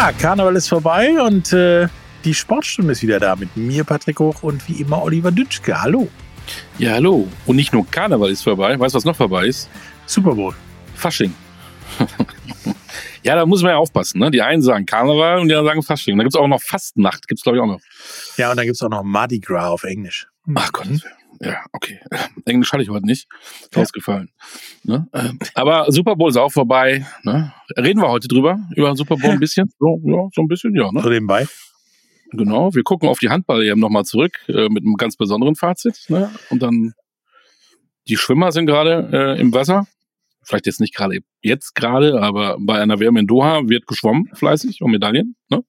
Ja, Karneval ist vorbei und äh, die Sportstunde ist wieder da mit mir, Patrick Hoch und wie immer Oliver Dütschke. Hallo. Ja, hallo. Und nicht nur Karneval ist vorbei. Weißt du, was noch vorbei ist? Super Bowl. Fasching. ja, da muss man ja aufpassen. Ne? Die einen sagen Karneval und die anderen sagen Fasching. Da gibt es auch noch Fastnacht, gibt es glaube ich auch noch. Ja, und dann gibt es auch noch Mardi Gras auf Englisch. Ach Gott. Ja, okay. Englisch hatte ich heute nicht. Ist ja. ausgefallen. Ne? Aber Super Bowl ist auch vorbei. Ne? Reden wir heute drüber? Über Super Bowl ein bisschen? So, ja, so ein bisschen, ja. Ne? So nebenbei. Genau, wir gucken auf die Handball-EM nochmal zurück äh, mit einem ganz besonderen Fazit. Ne? Und dann die Schwimmer sind gerade äh, im Wasser. Vielleicht jetzt nicht gerade jetzt gerade, aber bei einer WM in Doha wird geschwommen fleißig um Medaillen. Ne?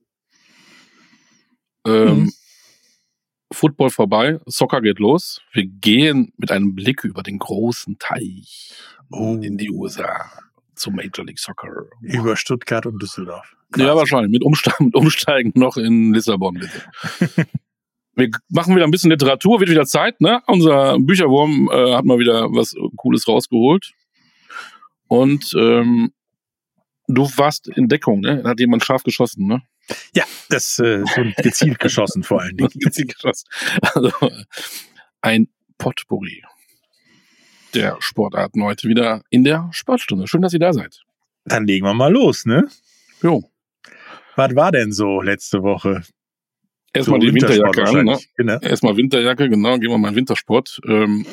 Ähm, mhm. Football vorbei, Soccer geht los. Wir gehen mit einem Blick über den großen Teich oh. in die USA zu Major League Soccer. Über Stuttgart und Düsseldorf. Quasi. Ja, wahrscheinlich. Mit Umsteigen, mit Umsteigen noch in Lissabon, bitte. Wir machen wieder ein bisschen Literatur, wird wieder Zeit, ne? Unser Bücherwurm äh, hat mal wieder was Cooles rausgeholt. Und ähm, du warst in Deckung, ne? Da hat jemand scharf geschossen, ne? Ja, das äh, so gezielt geschossen vor allen Dingen. gezielt geschossen. Also ein Potpourri der Sportarten heute wieder in der Sportstunde. Schön, dass ihr da seid. Dann legen wir mal los, ne? Jo. Was war denn so letzte Woche? Erstmal so die Winterjacke an, ne? Genau. Erstmal Winterjacke, genau, gehen wir mal in Wintersport. Ähm,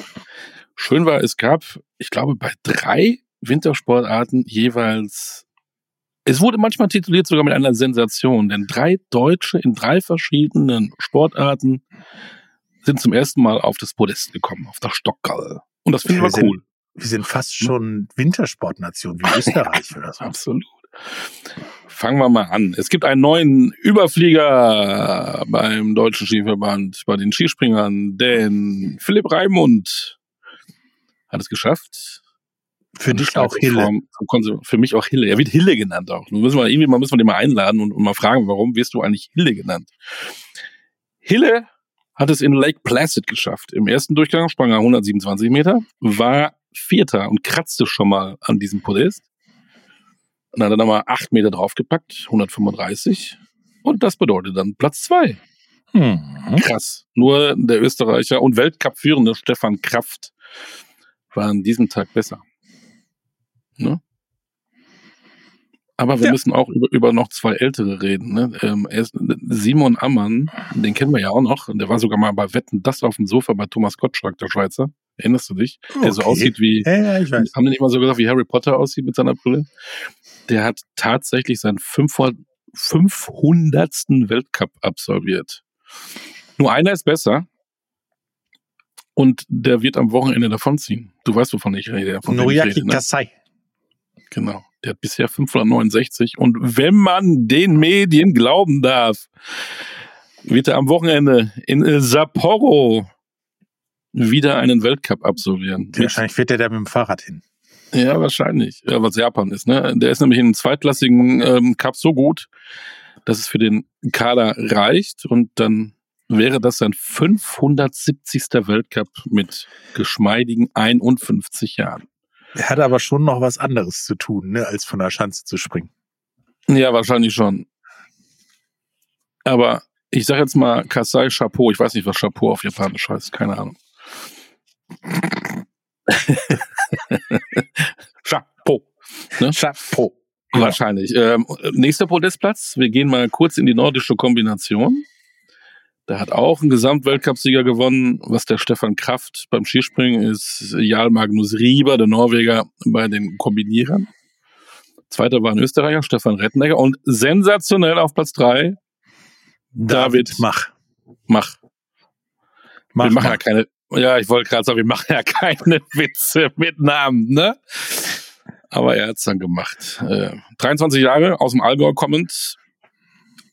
schön war, es gab, ich glaube, bei drei Wintersportarten jeweils es wurde manchmal tituliert sogar mit einer Sensation, denn drei Deutsche in drei verschiedenen Sportarten sind zum ersten Mal auf das Podest gekommen, auf das Stockerl. Und das finden wir, wir cool. wir sind fast schon Wintersportnation wie Österreich oder so. Absolut. Fangen wir mal an. Es gibt einen neuen Überflieger beim Deutschen Skiverband, bei den Skispringern, denn Philipp Raimund hat es geschafft, für dich auch Hille. für mich auch Hille. Er wird Hille genannt auch. Nun müssen wir irgendwie mal müssen wir den mal einladen und, und mal fragen, warum wirst du eigentlich Hille genannt? Hille hat es in Lake Placid geschafft. Im ersten Durchgang sprang er 127 Meter, war Vierter und kratzte schon mal an diesem Podest. Und hat dann nochmal acht Meter draufgepackt, 135. Und das bedeutet dann Platz zwei. Hm. Krass. Nur der Österreicher und Weltcup-führende Stefan Kraft war an diesem Tag besser. Ne? Aber wir ja. müssen auch über, über noch zwei ältere reden. Ne? Ähm, Simon Ammann, den kennen wir ja auch noch. Der war sogar mal bei Wetten, das auf dem Sofa bei Thomas Gottschalk, der Schweizer. Erinnerst du dich? Okay. Der so aussieht wie, ja, ja, ich weiß. haben nicht mal so gesagt, wie Harry Potter aussieht mit seiner Brille? Der hat tatsächlich seinen 500. 500. Weltcup absolviert. Nur einer ist besser. Und der wird am Wochenende davonziehen. Du weißt, wovon ich rede. Von Noriaki ne? Kasai. Genau. Der hat bisher 569. Und wenn man den Medien glauben darf, wird er am Wochenende in Sapporo wieder einen Weltcup absolvieren. Wahrscheinlich fährt er da mit dem Fahrrad hin. Ja, wahrscheinlich. Ja, was Japan ist, ne? Der ist nämlich in einem zweitklassigen ähm, Cup so gut, dass es für den Kader reicht und dann wäre das sein 570. Weltcup mit geschmeidigen 51 Jahren. Er hat aber schon noch was anderes zu tun, ne, als von der Schanze zu springen. Ja, wahrscheinlich schon. Aber ich sag jetzt mal Kasai Chapeau. Ich weiß nicht, was Chapeau auf Japanisch heißt. Keine Ahnung. Chapeau. Ne? Chapeau. Wahrscheinlich. Ähm, nächster Podestplatz. Wir gehen mal kurz in die nordische Kombination. Der hat auch einen Gesamtweltcupsieger gewonnen. Was der Stefan Kraft beim Skispringen ist, Jarl Magnus Rieber, der Norweger, bei den Kombinierern. Zweiter war ein Österreicher, Stefan Rettenegger. Und sensationell auf Platz drei, David, David Mach. Mach. Mach wir machen mach. ja keine, ja, ich wollte gerade sagen, wir machen ja keine Witze mit Namen, ne? Aber er hat's dann gemacht. Äh, 23 Jahre aus dem Allgäu kommend,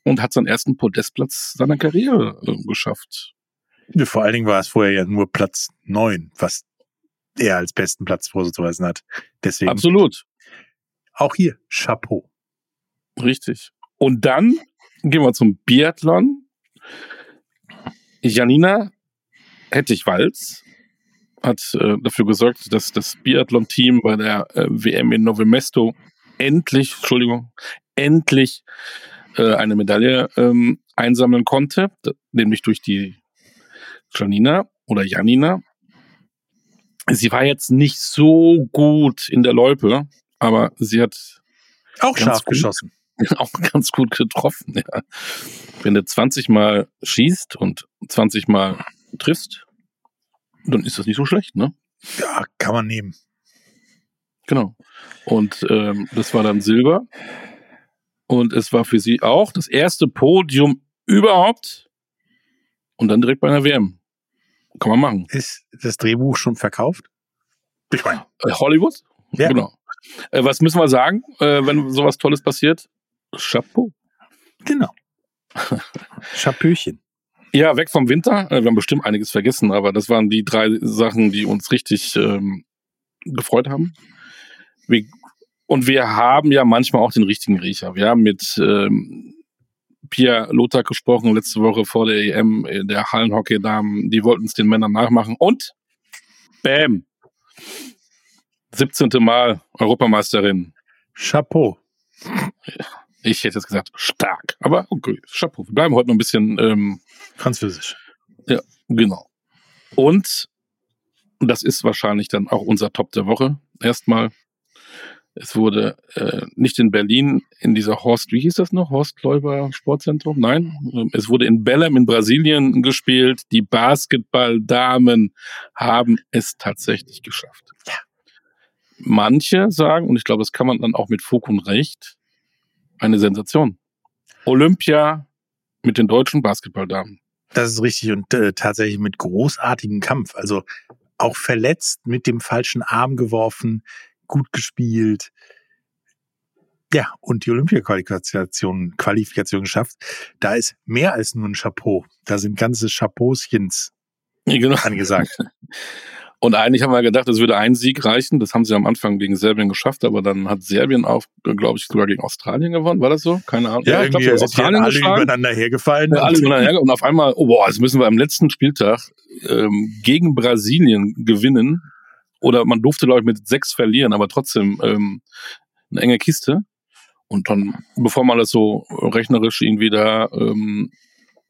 und hat seinen ersten Podestplatz seiner Karriere äh, geschafft. Vor allen Dingen war es vorher ja nur Platz neun, was er als besten Platz vorzuweisen hat. Deswegen. Absolut. Auch hier, Chapeau. Richtig. Und dann gehen wir zum Biathlon. Janina Hettich-Walz hat äh, dafür gesorgt, dass das Biathlon-Team bei der äh, WM in Novemesto endlich, Entschuldigung, endlich äh, eine Medaille ähm, einsammeln konnte, nämlich durch die Janina oder Janina. Sie war jetzt nicht so gut in der Loipe, aber sie hat auch scharf gut, geschossen. Auch ganz gut getroffen, ja. Wenn du 20 Mal schießt und 20 Mal triffst, dann ist das nicht so schlecht, ne? Ja, kann man nehmen. Genau. Und ähm, das war dann Silber. Und es war für sie auch das erste Podium überhaupt. Und dann direkt bei einer WM. Kann man machen. Ist das Drehbuch schon verkauft? Ich meine. Äh, Hollywood? Ja. Genau. Äh, was müssen wir sagen, äh, wenn sowas Tolles passiert? Chapeau. Genau. Chapöchen. Ja, weg vom Winter. Wir haben bestimmt einiges vergessen, aber das waren die drei Sachen, die uns richtig ähm, gefreut haben. Wir, und wir haben ja manchmal auch den richtigen Riecher. Wir haben mit ähm, Pia Lothar gesprochen letzte Woche vor der EM, äh, der Hallenhockey-Damen. Die wollten es den Männern nachmachen. Und Bäm! 17. Mal Europameisterin. Chapeau. Ich hätte jetzt gesagt, stark. Aber okay, Chapeau. Wir bleiben heute noch ein bisschen ähm, Französisch. Ja, genau. Und das ist wahrscheinlich dann auch unser Top der Woche. Erstmal es wurde äh, nicht in Berlin in dieser Horst, wie hieß das noch? Horst Leuber Sportzentrum? Nein, ähm, es wurde in Belém in Brasilien gespielt. Die Basketballdamen haben es tatsächlich geschafft. Ja. Manche sagen, und ich glaube, das kann man dann auch mit Fug und Recht, eine Sensation. Olympia mit den deutschen Basketballdamen. Das ist richtig und äh, tatsächlich mit großartigem Kampf. Also auch verletzt, mit dem falschen Arm geworfen, gut gespielt. Ja, und die Olympia-Qualifikation Qualifikation geschafft. Da ist mehr als nur ein Chapeau. Da sind ganze Chapeauschens genau. angesagt. Und eigentlich haben wir gedacht, es würde ein Sieg reichen. Das haben sie am Anfang gegen Serbien geschafft, aber dann hat Serbien auch, glaube ich, sogar gegen Australien gewonnen. War das so? Keine Ahnung. Ja, ja irgendwie glaub, Australien alle geschlagen. übereinander hergefallen. Ja, alle übereinander hergefallen. Und auf einmal, oh boah, jetzt müssen wir am letzten Spieltag ähm, gegen Brasilien gewinnen oder man durfte, glaube ich, mit sechs verlieren, aber trotzdem ähm, eine enge Kiste. Und dann, bevor man das so rechnerisch irgendwie da ähm,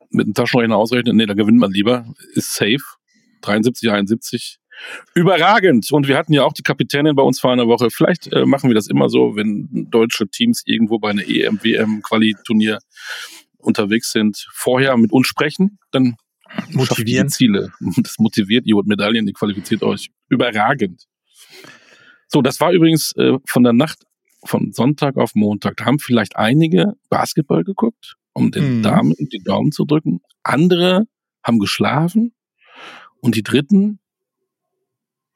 mit einem Taschenrechner ausrechnet, nee, da gewinnt man lieber, ist safe. 73, 71. Überragend. Und wir hatten ja auch die Kapitänin bei uns vor einer Woche. Vielleicht äh, machen wir das immer so, wenn deutsche Teams irgendwo bei einer EM, WM, Quali-Turnier unterwegs sind, vorher mit uns sprechen, dann motivieren. Ziele. Das motiviert, ihr holt Medaillen, ihr qualifiziert euch. Überragend. So, das war übrigens äh, von der Nacht von Sonntag auf Montag. Da haben vielleicht einige Basketball geguckt, um den mhm. Damen die Daumen zu drücken. Andere haben geschlafen. Und die dritten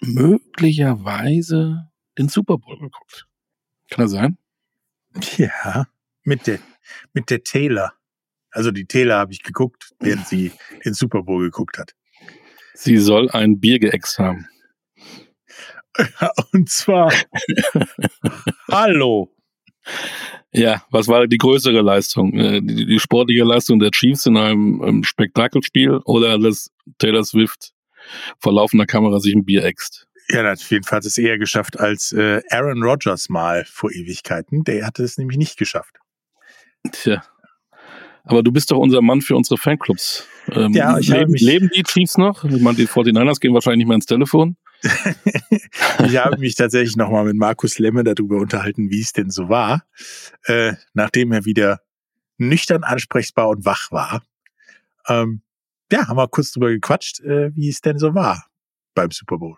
möglicherweise den Super Bowl geguckt. Kann das sein? Ja, mit der, mit der Taylor. Also die Taylor habe ich geguckt, während sie den Super Bowl geguckt hat. Sie soll ein Bier geäxt haben. Und zwar Hallo. Ja, was war die größere Leistung? Äh, die, die sportliche Leistung der Chiefs in einem, einem Spektakelspiel oder dass Taylor Swift vor laufender Kamera sich ein Bier äxt? Ja, er hat jedenfalls es eher geschafft als äh, Aaron Rodgers mal vor Ewigkeiten. Der hatte es nämlich nicht geschafft. Tja. Aber du bist doch unser Mann für unsere Fanclubs. Ähm, ja, ich leben, mich leben die Chiefs noch? Ich meine, die 49ers gehen wahrscheinlich nicht mehr ins Telefon. ich habe mich tatsächlich nochmal mit Markus Lemme darüber unterhalten, wie es denn so war, äh, nachdem er wieder nüchtern ansprechbar und wach war. Ähm, ja, haben wir kurz drüber gequatscht, äh, wie es denn so war beim Super Bowl.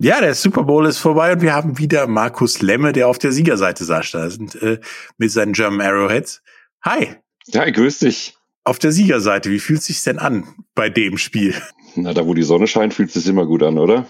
Ja, der Super Bowl ist vorbei und wir haben wieder Markus Lemme, der auf der Siegerseite saß, da sind, äh, mit seinen German Arrowheads. Hi. Ja, grüß dich. Auf der Siegerseite, wie fühlt sich's denn an bei dem Spiel? Na, da wo die Sonne scheint, fühlt es immer gut an, oder?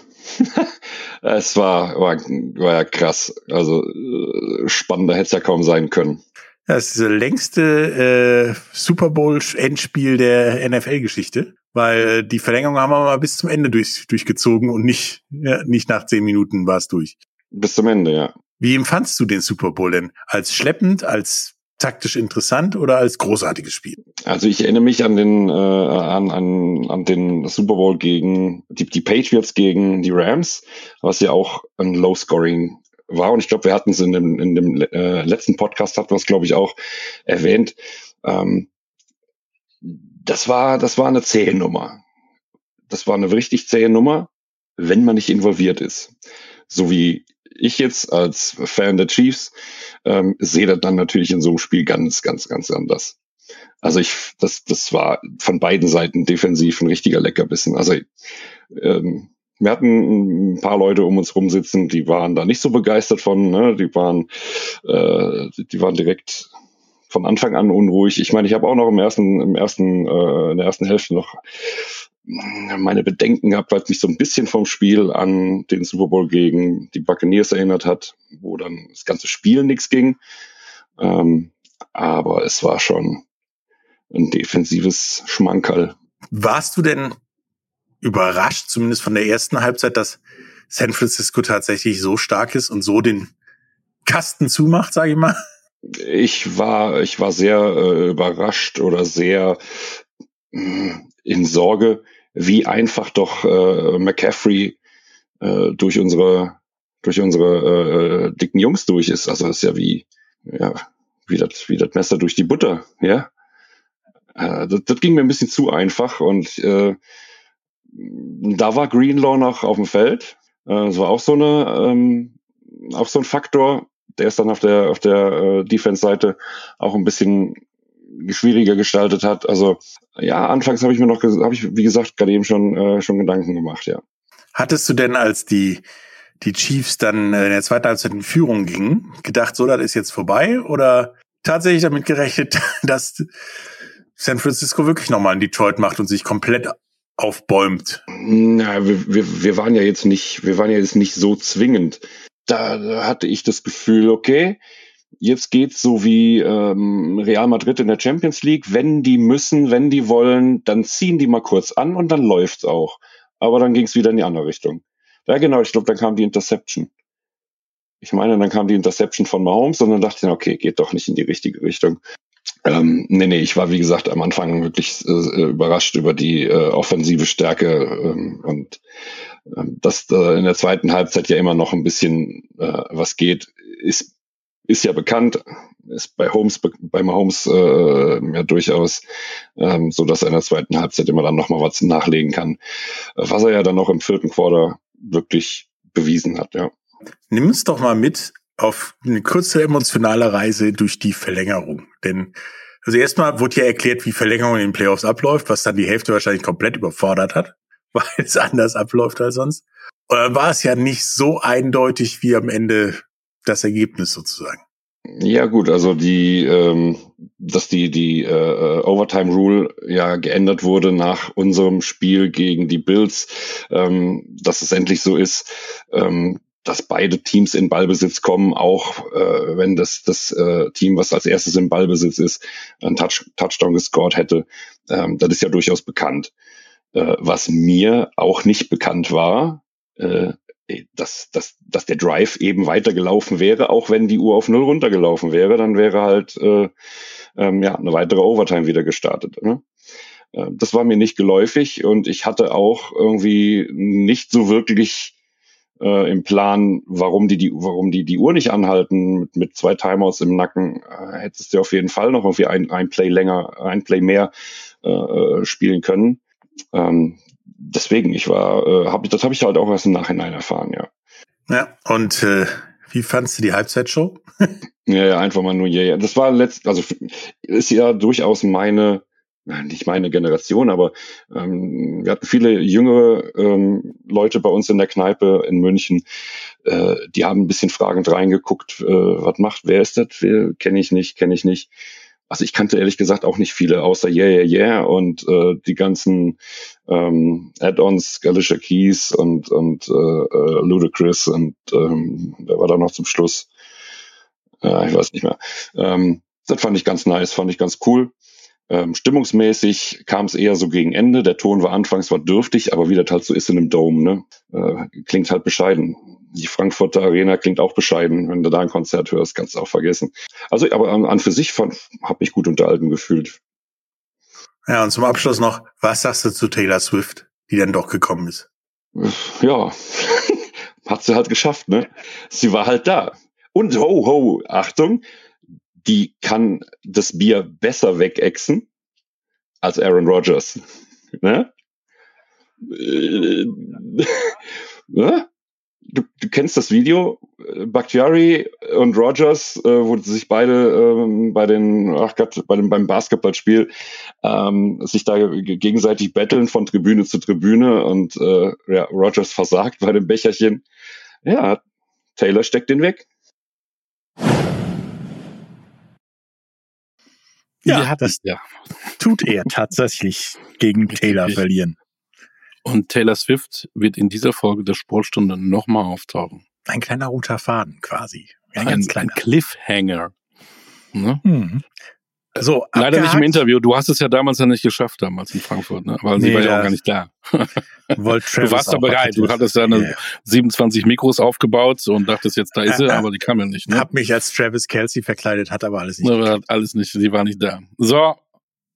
es war, war, war ja krass. Also äh, spannender hätte es ja kaum sein können. Das ist das längste äh, Super Bowl-Endspiel der NFL-Geschichte weil die Verlängerung haben wir mal bis zum Ende durch, durchgezogen und nicht, ja, nicht nach zehn Minuten war es durch. Bis zum Ende, ja. Wie empfandst du den Super Bowl denn? Als schleppend, als taktisch interessant oder als großartiges Spiel? Also ich erinnere mich an den äh, an, an, an den Super Bowl gegen die, die Patriots gegen die Rams, was ja auch ein Low-Scoring war. Und ich glaube, wir hatten es in dem, in dem äh, letzten Podcast, hatten wir es, glaube ich, auch erwähnt. Ähm, das war, das war eine zähe Nummer. Das war eine richtig zähe Nummer, wenn man nicht involviert ist. So wie ich jetzt als Fan der Chiefs ähm, sehe das dann natürlich in so einem Spiel ganz, ganz, ganz anders. Also ich, das, das war von beiden Seiten defensiv ein richtiger Leckerbissen. Also ähm, wir hatten ein paar Leute um uns rum sitzen, die waren da nicht so begeistert von, ne? die waren, äh, die waren direkt von Anfang an unruhig. Ich meine, ich habe auch noch im ersten, im ersten, äh, in der ersten Hälfte noch meine Bedenken gehabt, weil es mich so ein bisschen vom Spiel an den Super Bowl gegen die Buccaneers erinnert hat, wo dann das ganze Spiel nichts ging. Ähm, aber es war schon ein defensives Schmankerl. Warst du denn überrascht, zumindest von der ersten Halbzeit, dass San Francisco tatsächlich so stark ist und so den Kasten zumacht, sage ich mal? Ich war, ich war sehr äh, überrascht oder sehr mh, hm, in Sorge, wie einfach doch äh, McCaffrey äh, durch unsere durch unsere äh, dicken Jungs durch ist. Also das ist ja wie ja wie das wie das Messer durch die Butter, ja. Äh, das, das ging mir ein bisschen zu einfach und äh, da war Greenlaw noch auf dem Feld. Äh, das war auch so eine ähm, auch so ein Faktor. Der ist dann auf der auf der äh, Defense-Seite auch ein bisschen schwieriger gestaltet hat. Also ja, anfangs habe ich mir noch, habe ich wie gesagt gerade eben schon äh, schon Gedanken gemacht, ja. Hattest du denn, als die die Chiefs dann äh, in der zweiten Halbzeit in Führung gingen, gedacht, so, das ist jetzt vorbei? Oder tatsächlich damit gerechnet, dass San Francisco wirklich nochmal in Detroit macht und sich komplett aufbäumt? Na, wir, wir, wir waren ja jetzt nicht, wir waren ja jetzt nicht so zwingend. Da, hatte ich das Gefühl, okay, jetzt geht's so wie ähm, Real Madrid in der Champions League. Wenn die müssen, wenn die wollen, dann ziehen die mal kurz an und dann läuft's auch. Aber dann ging's wieder in die andere Richtung. Ja, genau, ich glaube, dann kam die Interception. Ich meine, dann kam die Interception von Mahomes und dann dachte ich, okay, geht doch nicht in die richtige Richtung. Ähm, nee, nee, ich war wie gesagt am Anfang wirklich äh, überrascht über die äh, offensive Stärke ähm, und äh, dass äh, in der zweiten Halbzeit ja immer noch ein bisschen äh, was geht, ist ist ja bekannt, ist bei Holmes, bei Mahomes äh, ja durchaus ähm, so, dass er in der zweiten Halbzeit immer dann nochmal was nachlegen kann, was er ja dann noch im vierten Quarter wirklich bewiesen hat, ja. Nimm uns doch mal mit auf eine kurze emotionale Reise durch die Verlängerung. Denn also erstmal wurde ja erklärt, wie Verlängerung in den Playoffs abläuft, was dann die Hälfte wahrscheinlich komplett überfordert hat, weil es anders abläuft als sonst. Dann war es ja nicht so eindeutig wie am Ende das Ergebnis sozusagen. Ja gut, also die, ähm, dass die die äh, Overtime Rule ja geändert wurde nach unserem Spiel gegen die Bills, ähm, dass es endlich so ist, ähm, dass beide Teams in Ballbesitz kommen, auch äh, wenn das das äh, Team, was als erstes im Ballbesitz ist, einen Touch, Touchdown gescored hätte. Ähm, das ist ja durchaus bekannt. Äh, was mir auch nicht bekannt war, äh, dass, dass, dass der Drive eben weitergelaufen wäre, auch wenn die Uhr auf Null runtergelaufen wäre, dann wäre halt äh, ähm, ja, eine weitere Overtime wieder gestartet. Ne? Äh, das war mir nicht geläufig und ich hatte auch irgendwie nicht so wirklich äh, im Plan, warum die, die, warum die die Uhr nicht anhalten mit, mit zwei Timeouts im Nacken. Äh, hättest du auf jeden Fall noch irgendwie ein, ein Play länger, ein Play mehr äh, äh spielen können. Ähm, deswegen, ich war, äh, hab, das habe ich halt auch erst im Nachhinein erfahren, ja. Ja, und äh, wie fandst du die Halbzeitshow? ja, ja, einfach mal nur, ja, ja. Das war letzt, also ist ja durchaus meine, nicht meine Generation, aber ähm, wir hatten viele jüngere ähm, Leute bei uns in der Kneipe in München, äh, die haben ein bisschen fragend reingeguckt, äh, was macht, wer ist das, kenne ich nicht, kenne ich nicht also ich kannte ehrlich gesagt auch nicht viele, außer Yeah, Yeah, Yeah und äh, die ganzen ähm, Add-ons, Galisha Keys und, und äh, äh, Ludacris und ähm, wer war da noch zum Schluss? Ja, ich weiß nicht mehr. Ähm, das fand ich ganz nice, fand ich ganz cool. Ähm, stimmungsmäßig kam es eher so gegen Ende. Der Ton war anfangs war dürftig, aber wie das halt so ist in einem Dome, ne? Äh, klingt halt bescheiden. Die Frankfurter Arena klingt auch bescheiden. Wenn du da ein Konzert hörst, kannst du auch vergessen. Also, aber an, an für sich habe ich gut unterhalten gefühlt. Ja, und zum Abschluss noch, was sagst du zu Taylor Swift, die dann doch gekommen ist? Ja, hat sie halt geschafft, ne? Sie war halt da. Und ho, ho, Achtung, die kann das Bier besser wegexen als Aaron Rodgers. Ne? Äh, ne? Du, du kennst das Video, Bakhtiari und Rogers, äh, wo sich beide ähm, bei den, ach Gott, bei dem, beim Basketballspiel ähm, sich da gegenseitig betteln von Tribüne zu Tribüne und äh, ja, Rogers versagt bei dem Becherchen. Ja, Taylor steckt den weg. Ja, das ja. tut er tatsächlich gegen Taylor verlieren. Und Taylor Swift wird in dieser Folge der Sportstunde nochmal auftauchen. Ein kleiner roter Faden quasi. Ein, ein, ein Cliffhanger. Ne? Hm. So, Leider nicht im Interview. Du hast es ja damals ja nicht geschafft, damals in Frankfurt, ne? weil nee, sie war ja auch gar nicht da. du warst da bereit. Du hattest da eine yeah. 27 Mikros aufgebaut und dachtest jetzt, da ist sie, aber die kam ja nicht. Ne? Hab mich als Travis Kelsey verkleidet, hat aber alles nicht. Aber hat alles nicht, sie war nicht da. So,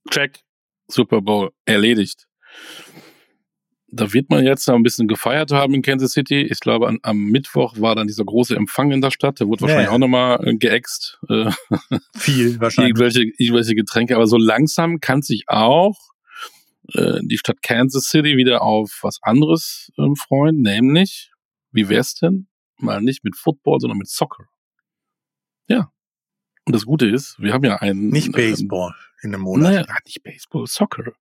check. Super Bowl erledigt da wird man jetzt ein bisschen gefeiert haben in Kansas City. Ich glaube, an, am Mittwoch war dann dieser große Empfang in der Stadt. Der wurde wahrscheinlich ja. auch nochmal äh, geäxt. Äh, Viel wahrscheinlich. irgendwelche, irgendwelche Getränke. Aber so langsam kann sich auch äh, die Stadt Kansas City wieder auf was anderes äh, freuen. Nämlich, wie wär's denn? Mal nicht mit Football, sondern mit Soccer. Ja. Und das Gute ist, wir haben ja einen... Nicht Baseball ähm, in einem Monat. Naja, nicht Baseball, Soccer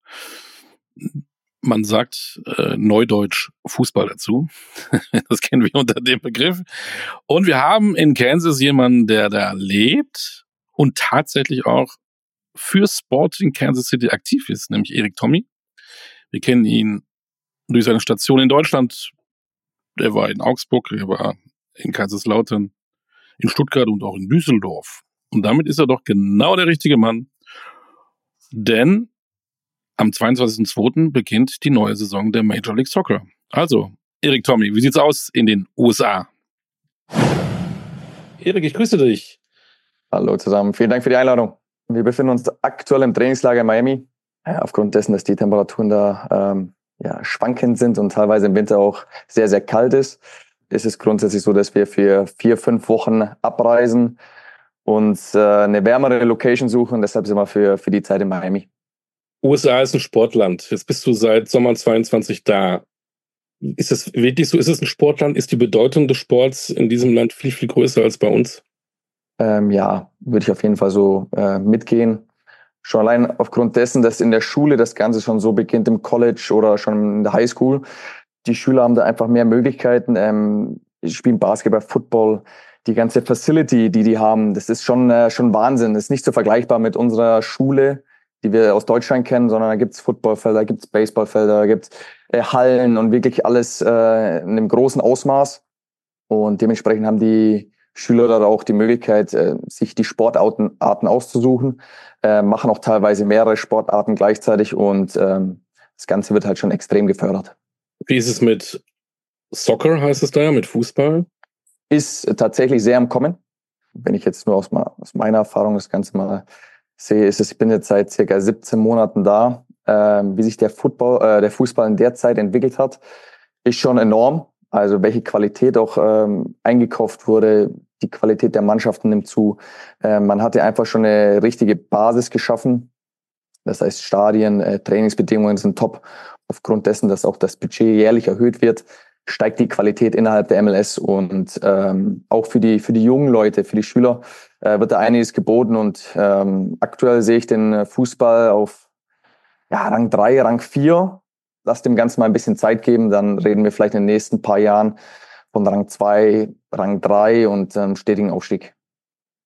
man sagt äh, Neudeutsch Fußball dazu. das kennen wir unter dem Begriff. Und wir haben in Kansas jemanden, der da lebt und tatsächlich auch für Sporting Kansas City aktiv ist, nämlich Erik Tommy. Wir kennen ihn durch seine Station in Deutschland. Er war in Augsburg, er war in Kaiserslautern, in Stuttgart und auch in Düsseldorf. Und damit ist er doch genau der richtige Mann. Denn am 22.02. beginnt die neue Saison der Major League Soccer. Also, Erik Tommy, wie sieht's aus in den USA? Erik, ich grüße dich. Hallo zusammen, vielen Dank für die Einladung. Wir befinden uns aktuell im Trainingslager in Miami. Ja, aufgrund dessen, dass die Temperaturen da ähm, ja, schwankend sind und teilweise im Winter auch sehr, sehr kalt ist, ist es grundsätzlich so, dass wir für vier, fünf Wochen abreisen und äh, eine wärmere Location suchen. Deshalb sind wir für, für die Zeit in Miami. USA ist ein Sportland. Jetzt bist du seit Sommer 22 da. Ist es wirklich so? Ist es ein Sportland? Ist die Bedeutung des Sports in diesem Land viel, viel größer als bei uns? Ähm, ja, würde ich auf jeden Fall so äh, mitgehen. Schon allein aufgrund dessen, dass in der Schule das Ganze schon so beginnt, im College oder schon in der Highschool. Die Schüler haben da einfach mehr Möglichkeiten. Ähm, spielen Basketball, Football, die ganze Facility, die die haben, das ist schon, äh, schon Wahnsinn. Das ist nicht so vergleichbar mit unserer Schule die wir aus Deutschland kennen, sondern da gibt's Footballfelder, gibt's Baseballfelder, gibt's äh, Hallen und wirklich alles äh, in einem großen Ausmaß. Und dementsprechend haben die Schüler da auch die Möglichkeit, äh, sich die Sportarten Arten auszusuchen, äh, machen auch teilweise mehrere Sportarten gleichzeitig und ähm, das Ganze wird halt schon extrem gefördert. Wie ist es mit Soccer, heißt es da ja, mit Fußball? Ist tatsächlich sehr am Kommen. Wenn ich jetzt nur aus, aus meiner Erfahrung das Ganze mal sehe, ist ich bin jetzt seit circa 17 Monaten da. Ähm, wie sich der Football, äh, der Fußball in der Zeit entwickelt hat, ist schon enorm. Also welche Qualität auch ähm, eingekauft wurde, die Qualität der Mannschaften nimmt zu. Äh, man hatte einfach schon eine richtige Basis geschaffen. Das heißt, Stadien, äh, Trainingsbedingungen sind top. Aufgrund dessen, dass auch das Budget jährlich erhöht wird, steigt die Qualität innerhalb der MLS und ähm, auch für die für die jungen Leute, für die Schüler äh, wird da einiges geboten und ähm, aktuell sehe ich den Fußball auf ja, Rang 3, Rang 4. Lass dem Ganzen mal ein bisschen Zeit geben, dann reden wir vielleicht in den nächsten paar Jahren von Rang 2, Rang 3 und ähm, stetigen Aufstieg.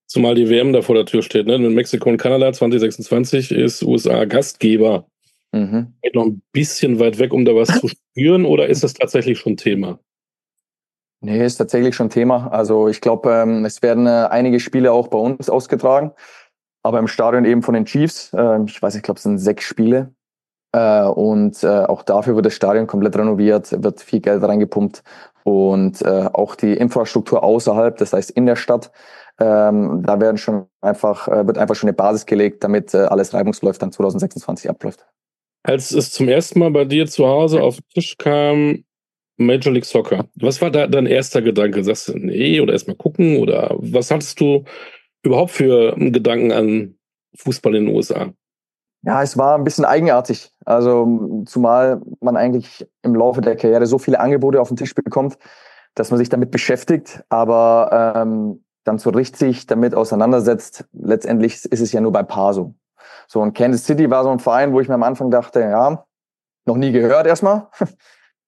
Zumal die WM da vor der Tür steht, ne? Mit Mexiko und Kanada 2026 ist USA Gastgeber. Mhm. Geht noch ein bisschen weit weg, um da was zu spüren, oder ist das tatsächlich schon Thema? Nee, ist tatsächlich schon Thema. Also ich glaube, ähm, es werden äh, einige Spiele auch bei uns ausgetragen, aber im Stadion eben von den Chiefs. Äh, ich weiß, ich glaube, es sind sechs Spiele. Äh, und äh, auch dafür wird das Stadion komplett renoviert, wird viel Geld reingepumpt und äh, auch die Infrastruktur außerhalb, das heißt in der Stadt, ähm, da werden schon einfach, äh, wird einfach schon eine Basis gelegt, damit alles reibungsläuft dann 2026 abläuft. Als es zum ersten Mal bei dir zu Hause auf den Tisch kam, Major League Soccer. Was war da dein erster Gedanke? Sagst du, nee, oder erstmal gucken? Oder was hattest du überhaupt für Gedanken an Fußball in den USA? Ja, es war ein bisschen eigenartig. Also zumal man eigentlich im Laufe der Karriere so viele Angebote auf den Tisch bekommt, dass man sich damit beschäftigt, aber ähm, dann so richtig damit auseinandersetzt. Letztendlich ist es ja nur bei Paar so. So, und Kansas City war so ein Verein, wo ich mir am Anfang dachte, ja, noch nie gehört erstmal.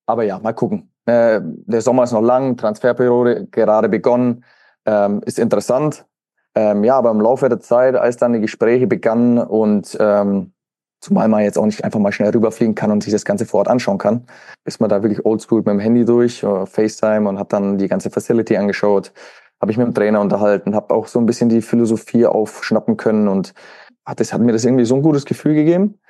Aber ja, mal gucken. Äh, der Sommer ist noch lang, Transferperiode gerade begonnen, ähm, ist interessant. Ähm, ja, aber im Laufe der Zeit, als dann die Gespräche begannen und ähm, zumal man jetzt auch nicht einfach mal schnell rüberfliegen kann und sich das Ganze vor Ort anschauen kann, ist man da wirklich oldschool mit dem Handy durch, oder FaceTime und hat dann die ganze Facility angeschaut, habe ich mit dem Trainer unterhalten, habe auch so ein bisschen die Philosophie aufschnappen können und hat, das, hat mir das irgendwie so ein gutes Gefühl gegeben.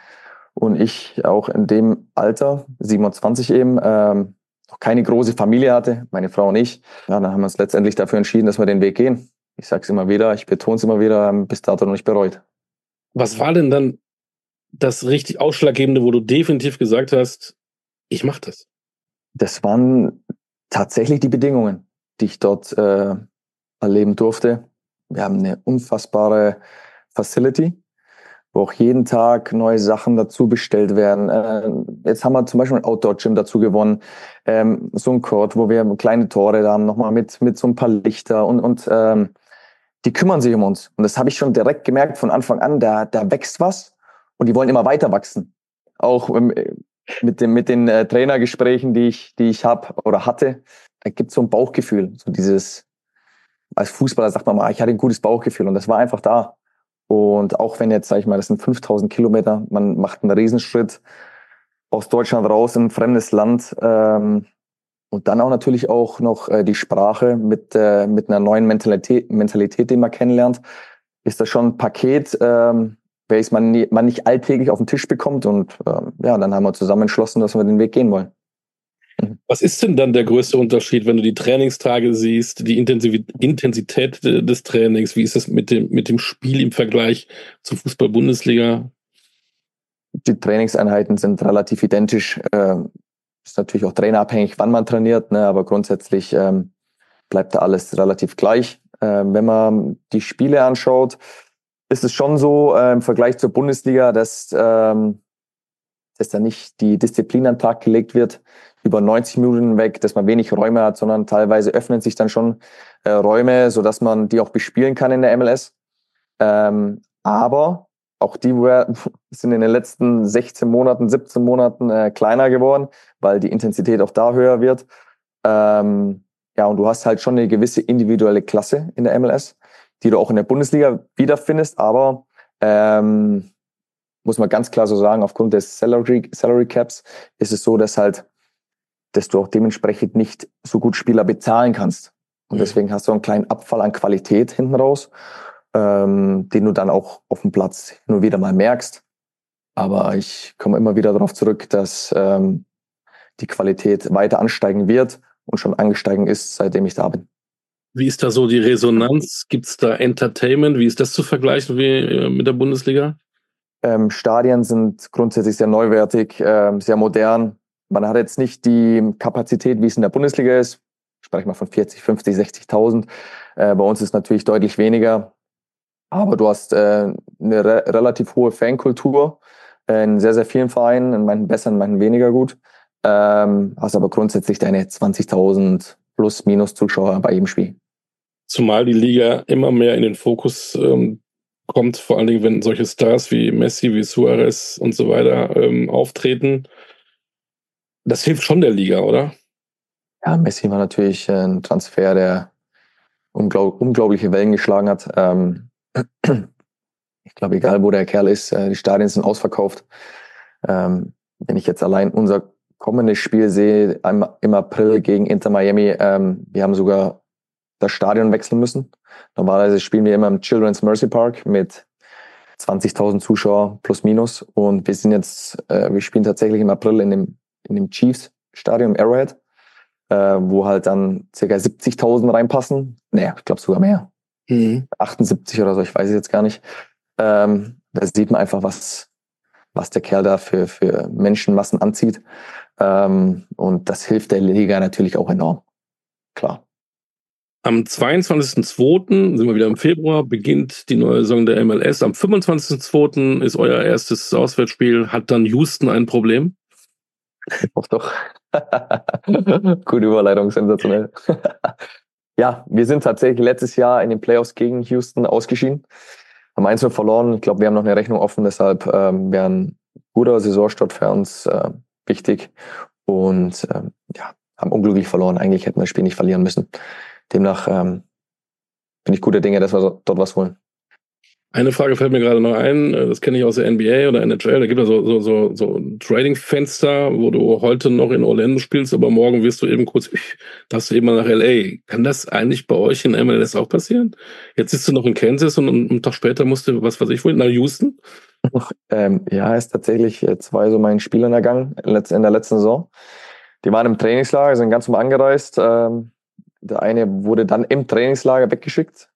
Und ich auch in dem Alter, 27 eben, ähm, noch keine große Familie hatte, meine Frau und ich. Ja, dann haben wir uns letztendlich dafür entschieden, dass wir den Weg gehen ich sage es immer wieder, ich betone es immer wieder, bis dato noch nicht bereut. Was war denn dann das richtig Ausschlaggebende, wo du definitiv gesagt hast, ich mache das? Das waren tatsächlich die Bedingungen, die ich dort äh, erleben durfte. Wir haben eine unfassbare Facility, wo auch jeden Tag neue Sachen dazu bestellt werden. Äh, jetzt haben wir zum Beispiel ein Outdoor-Gym dazu gewonnen, ähm, so ein Court, wo wir kleine Tore da haben, nochmal mit, mit so ein paar Lichter und, und ähm, die kümmern sich um uns. Und das habe ich schon direkt gemerkt von Anfang an, da, da wächst was und die wollen immer weiter wachsen. Auch ähm, mit, dem, mit den äh, Trainergesprächen, die ich, die ich habe oder hatte, da gibt es so ein Bauchgefühl. So dieses, als Fußballer sagt man mal, ich hatte ein gutes Bauchgefühl und das war einfach da. Und auch wenn jetzt, sage ich mal, das sind 5000 Kilometer, man macht einen Riesenschritt aus Deutschland raus in ein fremdes Land, ähm, und dann auch natürlich auch noch äh, die Sprache mit, äh, mit einer neuen Mentalität, Mentalität, die man kennenlernt. Ist das schon ein Paket, ähm, welches man, nie, man nicht alltäglich auf den Tisch bekommt. Und ähm, ja, dann haben wir zusammen entschlossen, dass wir den Weg gehen wollen. Was ist denn dann der größte Unterschied, wenn du die Trainingstage siehst, die Intensität des Trainings? Wie ist es mit dem, mit dem Spiel im Vergleich zur Fußball-Bundesliga? Die Trainingseinheiten sind relativ identisch. Ähm, ist natürlich auch trainerabhängig, wann man trainiert, ne, aber grundsätzlich ähm, bleibt da alles relativ gleich. Ähm, wenn man die Spiele anschaut, ist es schon so äh, im Vergleich zur Bundesliga, dass, dass da nicht die Disziplin an den Tag gelegt wird, über 90 Minuten weg, dass man wenig Räume hat, sondern teilweise öffnen sich dann schon äh, Räume, so dass man die auch bespielen kann in der MLS. Ähm, aber auch die sind in den letzten 16 Monaten, 17 Monaten äh, kleiner geworden, weil die Intensität auch da höher wird. Ähm, ja, und du hast halt schon eine gewisse individuelle Klasse in der MLS, die du auch in der Bundesliga wiederfindest, aber ähm, muss man ganz klar so sagen, aufgrund des Salary, Salary Caps ist es so, dass halt, dass du auch dementsprechend nicht so gut Spieler bezahlen kannst. Und mhm. deswegen hast du einen kleinen Abfall an Qualität hinten raus ähm, den du dann auch auf dem Platz nur wieder mal merkst. Aber ich komme immer wieder darauf zurück, dass ähm, die Qualität weiter ansteigen wird und schon angestiegen ist, seitdem ich da bin. Wie ist da so die Resonanz? Gibt es da Entertainment? Wie ist das zu vergleichen wie äh, mit der Bundesliga? Ähm, Stadien sind grundsätzlich sehr neuwertig, äh, sehr modern. Man hat jetzt nicht die Kapazität, wie es in der Bundesliga ist. Ich spreche mal von 40, 50, 60.000. Äh, bei uns ist natürlich deutlich weniger. Aber du hast äh, eine re relativ hohe Fankultur in sehr, sehr vielen Vereinen, in manchen besser, in manchen weniger gut. Ähm, hast aber grundsätzlich deine 20.000 plus minus Zuschauer bei jedem Spiel. Zumal die Liga immer mehr in den Fokus ähm, kommt, vor allen Dingen, wenn solche Stars wie Messi, wie Suarez und so weiter ähm, auftreten. Das hilft schon der Liga, oder? Ja, Messi war natürlich ein Transfer, der unglaub unglaubliche Wellen geschlagen hat. Ähm, ich glaube, egal wo der Kerl ist, äh, die Stadien sind ausverkauft. Ähm, wenn ich jetzt allein unser kommendes Spiel sehe, im April gegen Inter Miami, ähm, wir haben sogar das Stadion wechseln müssen. Normalerweise spielen wir immer im Children's Mercy Park mit 20.000 Zuschauer plus minus und wir sind jetzt, äh, wir spielen tatsächlich im April in dem, in dem Chiefs Stadion Arrowhead, äh, wo halt dann circa 70.000 reinpassen. Naja, ich glaube sogar mehr. Mhm. 78 oder so, ich weiß es jetzt gar nicht. Ähm, da sieht man einfach, was, was der Kerl da für, für Menschenmassen anzieht. Ähm, und das hilft der Liga natürlich auch enorm. Klar. Am 22.02. sind wir wieder im Februar, beginnt die neue Saison der MLS. Am 25.02. ist euer erstes Auswärtsspiel. Hat dann Houston ein Problem? Doch, doch. Gute Überleitung, sensationell. ja, wir sind tatsächlich letztes Jahr in den Playoffs gegen Houston ausgeschieden. Haben eins verloren. Ich glaube, wir haben noch eine Rechnung offen, deshalb ähm, wäre ein guter Saisonstart für uns äh, wichtig. Und ähm, ja, haben unglücklich verloren. Eigentlich hätten wir das Spiel nicht verlieren müssen. Demnach ähm, bin ich guter Dinge, dass wir dort was holen. Eine Frage fällt mir gerade noch ein, äh, das kenne ich aus der NBA oder NHL, da gibt es so, so, so, so Trading-Fenster, wo du heute noch in Orlando spielst, aber morgen wirst du eben kurz, darfst du eben mal nach LA. Kann das eigentlich bei euch in MLS auch passieren? Jetzt sitzt du noch in Kansas und einen Tag später musst du, was weiß ich, wohin, nach Houston? ähm, ja, ist tatsächlich zwei so meinen Spielern ergangen in der letzten Saison. Die waren im Trainingslager, sind ganz normal angereist. Ähm, der eine wurde dann im Trainingslager weggeschickt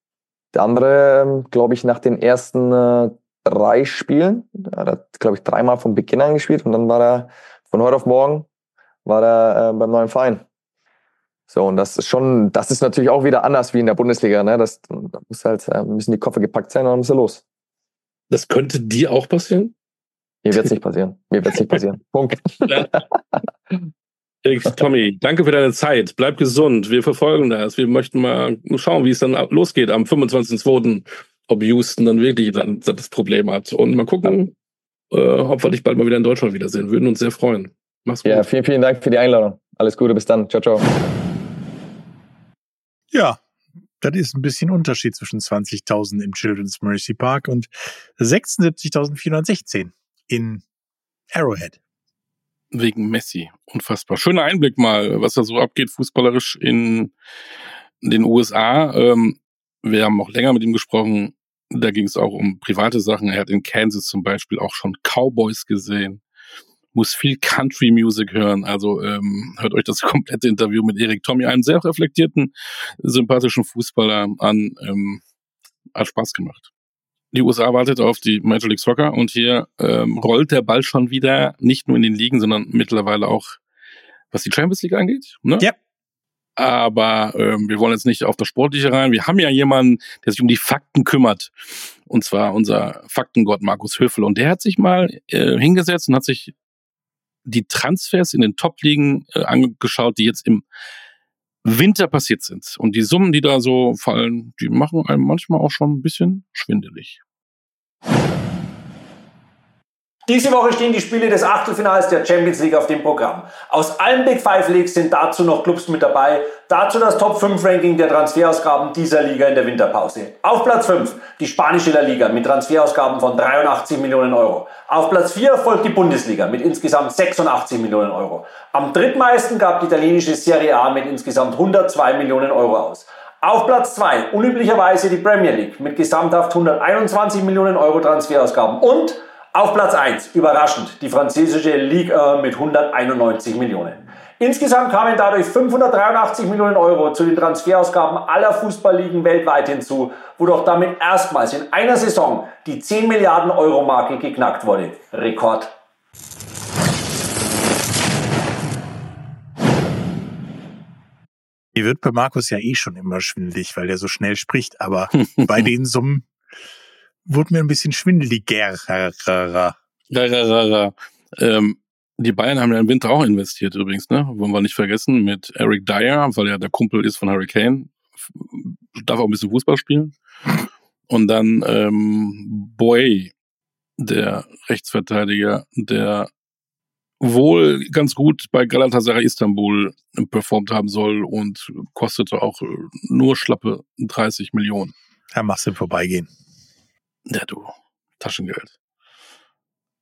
der andere, ähm, glaube ich, nach den ersten äh, drei Spielen, er hat, glaube ich, dreimal von Beginn an gespielt und dann war er von heute auf morgen war er äh, beim neuen Verein. So, und das ist schon, das ist natürlich auch wieder anders wie in der Bundesliga. Ne? Das, da muss halt, äh, müssen die Koffer gepackt sein und dann muss er los. Das könnte dir auch passieren? Mir wird es nicht passieren. Mir wird es nicht passieren. Punkt. Tommy, danke für deine Zeit. Bleib gesund. Wir verfolgen das. Wir möchten mal schauen, wie es dann losgeht am 25.02. Ob Houston dann wirklich dann das Problem hat. Und mal gucken, äh, ob wir dich bald mal wieder in Deutschland wiedersehen. Würden uns sehr freuen. Mach's gut. Ja, vielen, vielen Dank für die Einladung. Alles Gute, bis dann. Ciao, ciao. Ja, das ist ein bisschen Unterschied zwischen 20.000 im Children's Mercy Park und 76.416 in Arrowhead wegen Messi. Unfassbar. Schöner Einblick mal, was da so abgeht, fußballerisch in den USA. Ähm, wir haben auch länger mit ihm gesprochen. Da ging es auch um private Sachen. Er hat in Kansas zum Beispiel auch schon Cowboys gesehen. Muss viel Country Music hören. Also ähm, hört euch das komplette Interview mit Erik Tommy, einen sehr reflektierten, sympathischen Fußballer an. Ähm, hat Spaß gemacht die USA wartet auf die Major League Soccer und hier ähm, rollt der Ball schon wieder nicht nur in den Ligen, sondern mittlerweile auch, was die Champions League angeht. Ne? Ja. Aber ähm, wir wollen jetzt nicht auf das Sportliche rein. Wir haben ja jemanden, der sich um die Fakten kümmert. Und zwar unser Faktengott Markus Höfel. Und der hat sich mal äh, hingesetzt und hat sich die Transfers in den Top-Ligen äh, angeschaut, die jetzt im Winter passiert sind. Und die Summen, die da so fallen, die machen einem manchmal auch schon ein bisschen schwindelig. Diese Woche stehen die Spiele des Achtelfinals der Champions League auf dem Programm. Aus allen Big Five Leagues sind dazu noch Clubs mit dabei. Dazu das Top 5 Ranking der Transferausgaben dieser Liga in der Winterpause. Auf Platz 5 die spanische La Liga mit Transferausgaben von 83 Millionen Euro. Auf Platz 4 folgt die Bundesliga mit insgesamt 86 Millionen Euro. Am drittmeisten gab die italienische Serie A mit insgesamt 102 Millionen Euro aus. Auf Platz 2 unüblicherweise die Premier League mit gesamthaft 121 Millionen Euro Transferausgaben und auf Platz 1, überraschend, die französische Ligue mit 191 Millionen. Insgesamt kamen dadurch 583 Millionen Euro zu den Transferausgaben aller Fußballligen weltweit hinzu, wodurch damit erstmals in einer Saison die 10 Milliarden Euro Marke geknackt wurde. Rekord. Die wird bei Markus ja eh schon immer schwindelig, weil er so schnell spricht, aber bei den Summen wurde mir ein bisschen schwindeliger. Ähm, die Bayern haben ja im Winter auch investiert übrigens, ne? Wollen wir nicht vergessen, mit Eric Dyer, weil er der Kumpel ist von Hurricane. Darf auch ein bisschen Fußball spielen. Und dann ähm, Boy, der Rechtsverteidiger, der wohl ganz gut bei Galatasaray Istanbul performt haben soll und kostete auch nur schlappe 30 Millionen. Ja, machst du vorbeigehen. Ja, du, Taschengeld.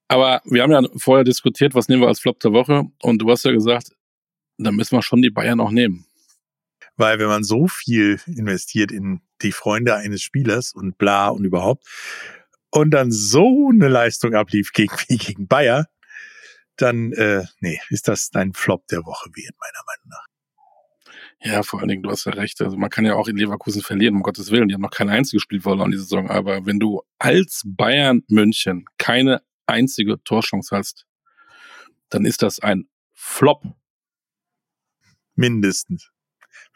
Aber wir haben ja vorher diskutiert, was nehmen wir als Flop der Woche und du hast ja gesagt, dann müssen wir schon die Bayern auch nehmen. Weil wenn man so viel investiert in die Freunde eines Spielers und bla und überhaupt und dann so eine Leistung ablief gegen, gegen Bayer, dann äh, nee, ist das dein Flop der Woche wert, meiner Meinung nach. Ja, vor allen Dingen, du hast ja recht. Also man kann ja auch in Leverkusen verlieren, um Gottes Willen. Die haben noch kein einziges Spiel verloren die Saison. Aber wenn du als Bayern München keine einzige Torchance hast, dann ist das ein Flop. Mindestens.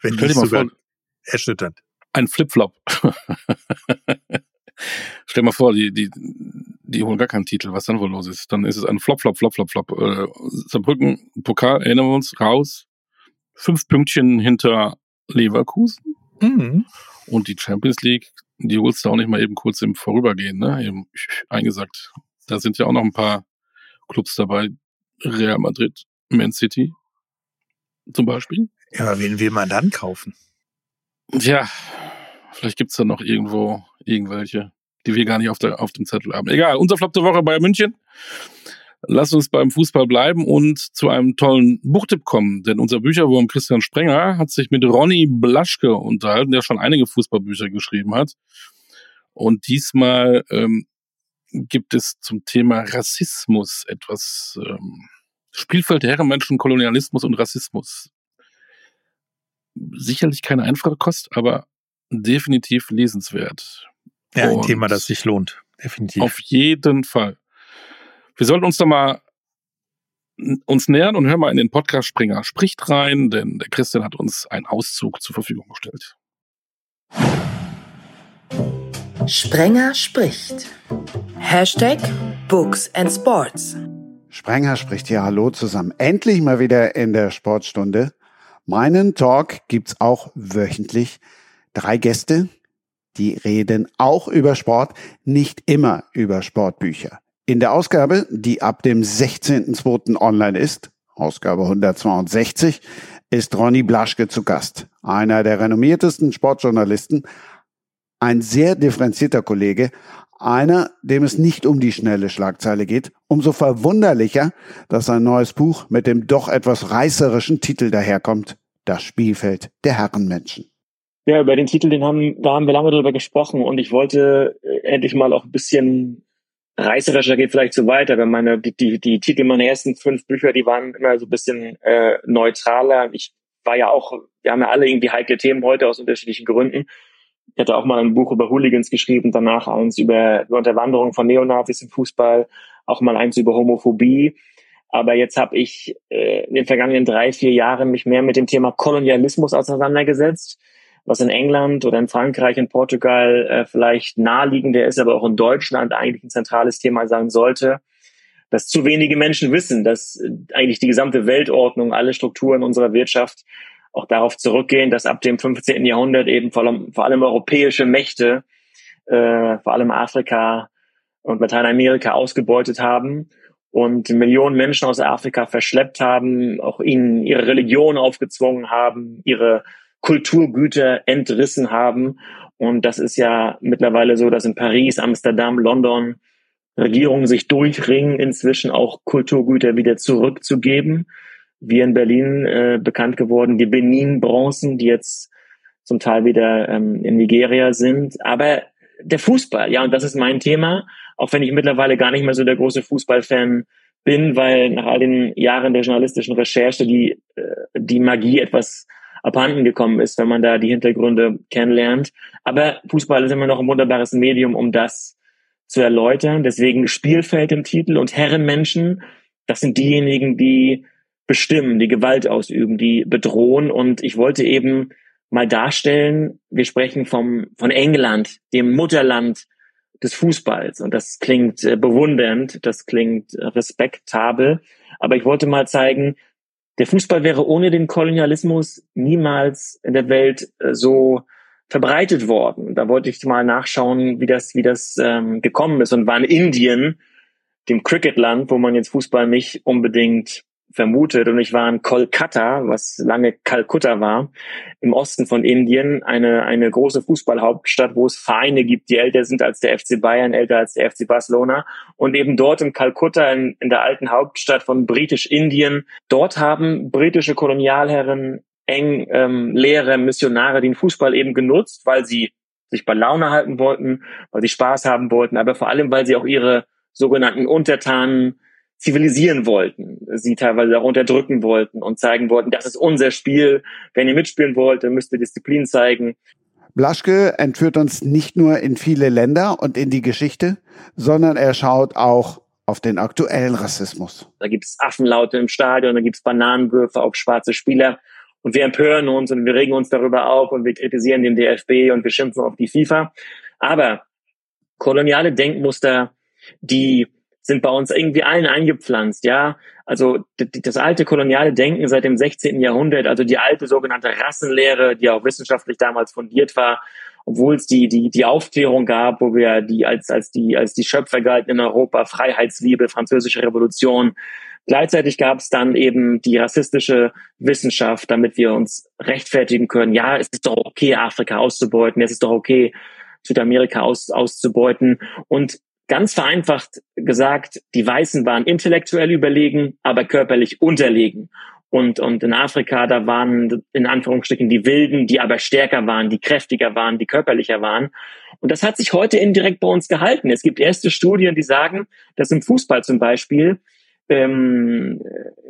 Wenn Stell nicht dir mal vor, erschütternd. ein Flipflop. Stell mal vor, die, die, die holen gar keinen Titel, was dann wohl los ist. Dann ist es ein Flop, Flop, Flop, Flop, Flop. Äh, Saarbrücken, Pokal, erinnern wir uns, raus. Fünf Pünktchen hinter Leverkusen. Mhm. Und die Champions League, die holst du auch nicht mal eben kurz im Vorübergehen, ne? Eben eingesagt. Da sind ja auch noch ein paar Clubs dabei. Real Madrid, Man City zum Beispiel. Ja, aber wen will man dann kaufen? Tja, vielleicht gibt's da noch irgendwo irgendwelche, die wir gar nicht auf, der, auf dem Zettel haben. Egal, unser Flop der Woche bei München. Lass uns beim Fußball bleiben und zu einem tollen Buchtipp kommen. Denn unser Bücherwurm Christian Sprenger hat sich mit Ronny Blaschke unterhalten, der schon einige Fußballbücher geschrieben hat. Und diesmal ähm, gibt es zum Thema Rassismus etwas ähm, Spielfeld der Herrenmenschen, Kolonialismus und Rassismus. Sicherlich keine einfache Kost, aber definitiv lesenswert. Ja, ein Und Thema, das sich lohnt. Definitiv. Auf jeden Fall. Wir sollten uns da mal uns nähern und hören mal in den Podcast Springer spricht rein, denn der Christian hat uns einen Auszug zur Verfügung gestellt. Sprenger spricht. Hashtag Books and Sports. Sprenger spricht hier Hallo zusammen. Endlich mal wieder in der Sportstunde. Meinen Talk gibt's auch wöchentlich. Drei Gäste, die reden auch über Sport, nicht immer über Sportbücher. In der Ausgabe, die ab dem 16.02. online ist, Ausgabe 162, ist Ronny Blaschke zu Gast. Einer der renommiertesten Sportjournalisten, ein sehr differenzierter Kollege, einer, dem es nicht um die schnelle Schlagzeile geht, umso verwunderlicher, dass sein neues Buch mit dem doch etwas reißerischen Titel daherkommt, Das Spielfeld der Herrenmenschen. Ja, über den Titel, den haben, da haben wir lange drüber gesprochen und ich wollte äh, endlich mal auch ein bisschen reißerischer geht vielleicht so weiter, wenn meine, die, die, die Titel meiner ersten fünf Bücher, die waren immer so ein bisschen äh, neutraler. Ich war ja auch, wir haben ja alle irgendwie heikle Themen heute aus unterschiedlichen Gründen. Ich hatte auch mal ein Buch über Hooligans geschrieben, danach eins über, über Unterwanderung von Neonazis im Fußball, auch mal eins über Homophobie. Aber jetzt habe ich äh, in den vergangenen drei, vier Jahren mich mehr mit dem Thema Kolonialismus auseinandergesetzt, was in England oder in Frankreich, in Portugal äh, vielleicht naheliegender ist, aber auch in Deutschland eigentlich ein zentrales Thema sein sollte. Dass zu wenige Menschen wissen, dass äh, eigentlich die gesamte Weltordnung, alle Strukturen unserer Wirtschaft auch darauf zurückgehen, dass ab dem 15. Jahrhundert eben vor allem, vor allem europäische Mächte, äh, vor allem Afrika und Lateinamerika ausgebeutet haben und Millionen Menschen aus Afrika verschleppt haben, auch ihnen ihre Religion aufgezwungen haben, ihre Kulturgüter entrissen haben. Und das ist ja mittlerweile so, dass in Paris, Amsterdam, London Regierungen sich durchringen, inzwischen auch Kulturgüter wieder zurückzugeben. Wir in Berlin äh, bekannt geworden, die Benin-Bronzen, die jetzt zum Teil wieder ähm, in Nigeria sind. Aber der Fußball, ja, und das ist mein Thema, auch wenn ich mittlerweile gar nicht mehr so der große Fußballfan bin, weil nach all den Jahren der journalistischen Recherche die, äh, die Magie etwas abhanden gekommen ist, wenn man da die Hintergründe kennenlernt. Aber Fußball ist immer noch ein wunderbares Medium, um das zu erläutern. Deswegen Spielfeld im Titel und Herrenmenschen, das sind diejenigen, die bestimmen, die Gewalt ausüben, die bedrohen. Und ich wollte eben mal darstellen, wir sprechen vom, von England, dem Mutterland des Fußballs. Und das klingt äh, bewundernd, das klingt äh, respektabel. Aber ich wollte mal zeigen, der Fußball wäre ohne den Kolonialismus niemals in der Welt äh, so verbreitet worden. Da wollte ich mal nachschauen, wie das, wie das ähm, gekommen ist und war in Indien, dem Cricketland, wo man jetzt Fußball nicht unbedingt vermutet. Und ich war in Kolkata, was lange Kalkutta war, im Osten von Indien, eine, eine große Fußballhauptstadt, wo es Vereine gibt, die älter sind als der FC Bayern, älter als der FC Barcelona. Und eben dort in Kalkutta, in, in der alten Hauptstadt von Britisch-Indien, dort haben britische Kolonialherren eng ähm, Lehrer, Missionare den Fußball eben genutzt, weil sie sich bei Laune halten wollten, weil sie Spaß haben wollten, aber vor allem, weil sie auch ihre sogenannten Untertanen zivilisieren wollten, sie teilweise auch unterdrücken wollten und zeigen wollten, das ist unser Spiel. Wenn ihr mitspielen wollt, dann müsst ihr Disziplin zeigen. Blaschke entführt uns nicht nur in viele Länder und in die Geschichte, sondern er schaut auch auf den aktuellen Rassismus. Da gibt es Affenlaute im Stadion, da gibt es Bananenwürfe auf schwarze Spieler und wir empören uns und wir regen uns darüber auf und wir kritisieren den DFB und wir schimpfen auf die FIFA. Aber koloniale Denkmuster, die sind bei uns irgendwie allen eingepflanzt, ja. Also das alte koloniale Denken seit dem 16. Jahrhundert, also die alte sogenannte Rassenlehre, die auch wissenschaftlich damals fundiert war, obwohl es die, die, die Aufklärung gab, wo wir die als, als die, als die Schöpfer galten in Europa, Freiheitsliebe, französische Revolution. Gleichzeitig gab es dann eben die rassistische Wissenschaft, damit wir uns rechtfertigen können, ja, es ist doch okay, Afrika auszubeuten, es ist doch okay, Südamerika aus, auszubeuten. Und ganz vereinfacht gesagt, die Weißen waren intellektuell überlegen, aber körperlich unterlegen. Und, und in Afrika, da waren in Anführungsstrichen die Wilden, die aber stärker waren, die kräftiger waren, die körperlicher waren. Und das hat sich heute indirekt bei uns gehalten. Es gibt erste Studien, die sagen, dass im Fußball zum Beispiel ähm,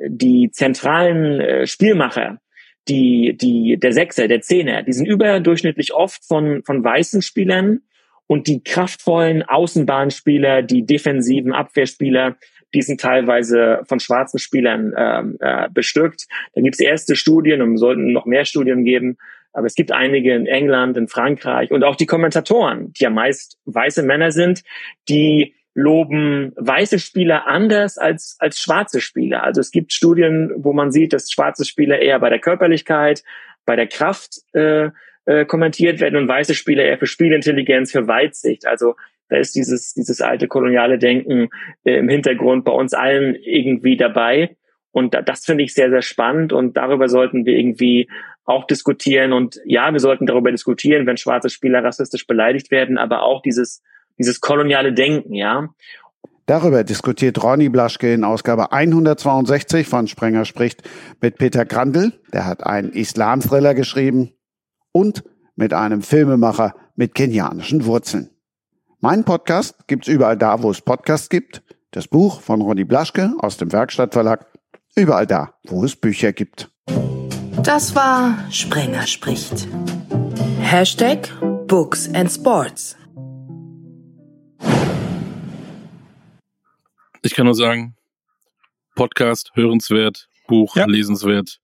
die zentralen äh, Spielmacher, die, die, der Sechser, der Zehner, die sind überdurchschnittlich oft von, von weißen Spielern und die kraftvollen Außenbahnspieler, die defensiven Abwehrspieler, die sind teilweise von schwarzen Spielern ähm, äh, bestückt. Da gibt es erste Studien und sollten noch mehr Studien geben. Aber es gibt einige in England, in Frankreich und auch die Kommentatoren, die ja meist weiße Männer sind, die loben weiße Spieler anders als, als schwarze Spieler. Also es gibt Studien, wo man sieht, dass schwarze Spieler eher bei der Körperlichkeit, bei der Kraft äh, äh, kommentiert werden und weiße Spieler eher für Spielintelligenz, für Weitsicht. Also da ist dieses, dieses alte koloniale Denken äh, im Hintergrund bei uns allen irgendwie dabei. Und da, das finde ich sehr, sehr spannend und darüber sollten wir irgendwie auch diskutieren. Und ja, wir sollten darüber diskutieren, wenn schwarze Spieler rassistisch beleidigt werden, aber auch dieses, dieses koloniale Denken, ja. Darüber diskutiert Ronny Blaschke in Ausgabe 162 von Sprenger spricht mit Peter Grandl. Der hat einen Islam-Thriller geschrieben und mit einem Filmemacher mit kenianischen Wurzeln. Mein Podcast gibt's überall da, wo es Podcasts gibt. Das Buch von Ronny Blaschke aus dem Werkstattverlag. Überall da, wo es Bücher gibt. Das war Sprenger spricht. Hashtag Books and Sports. Ich kann nur sagen, Podcast hörenswert, Buch ja. lesenswert.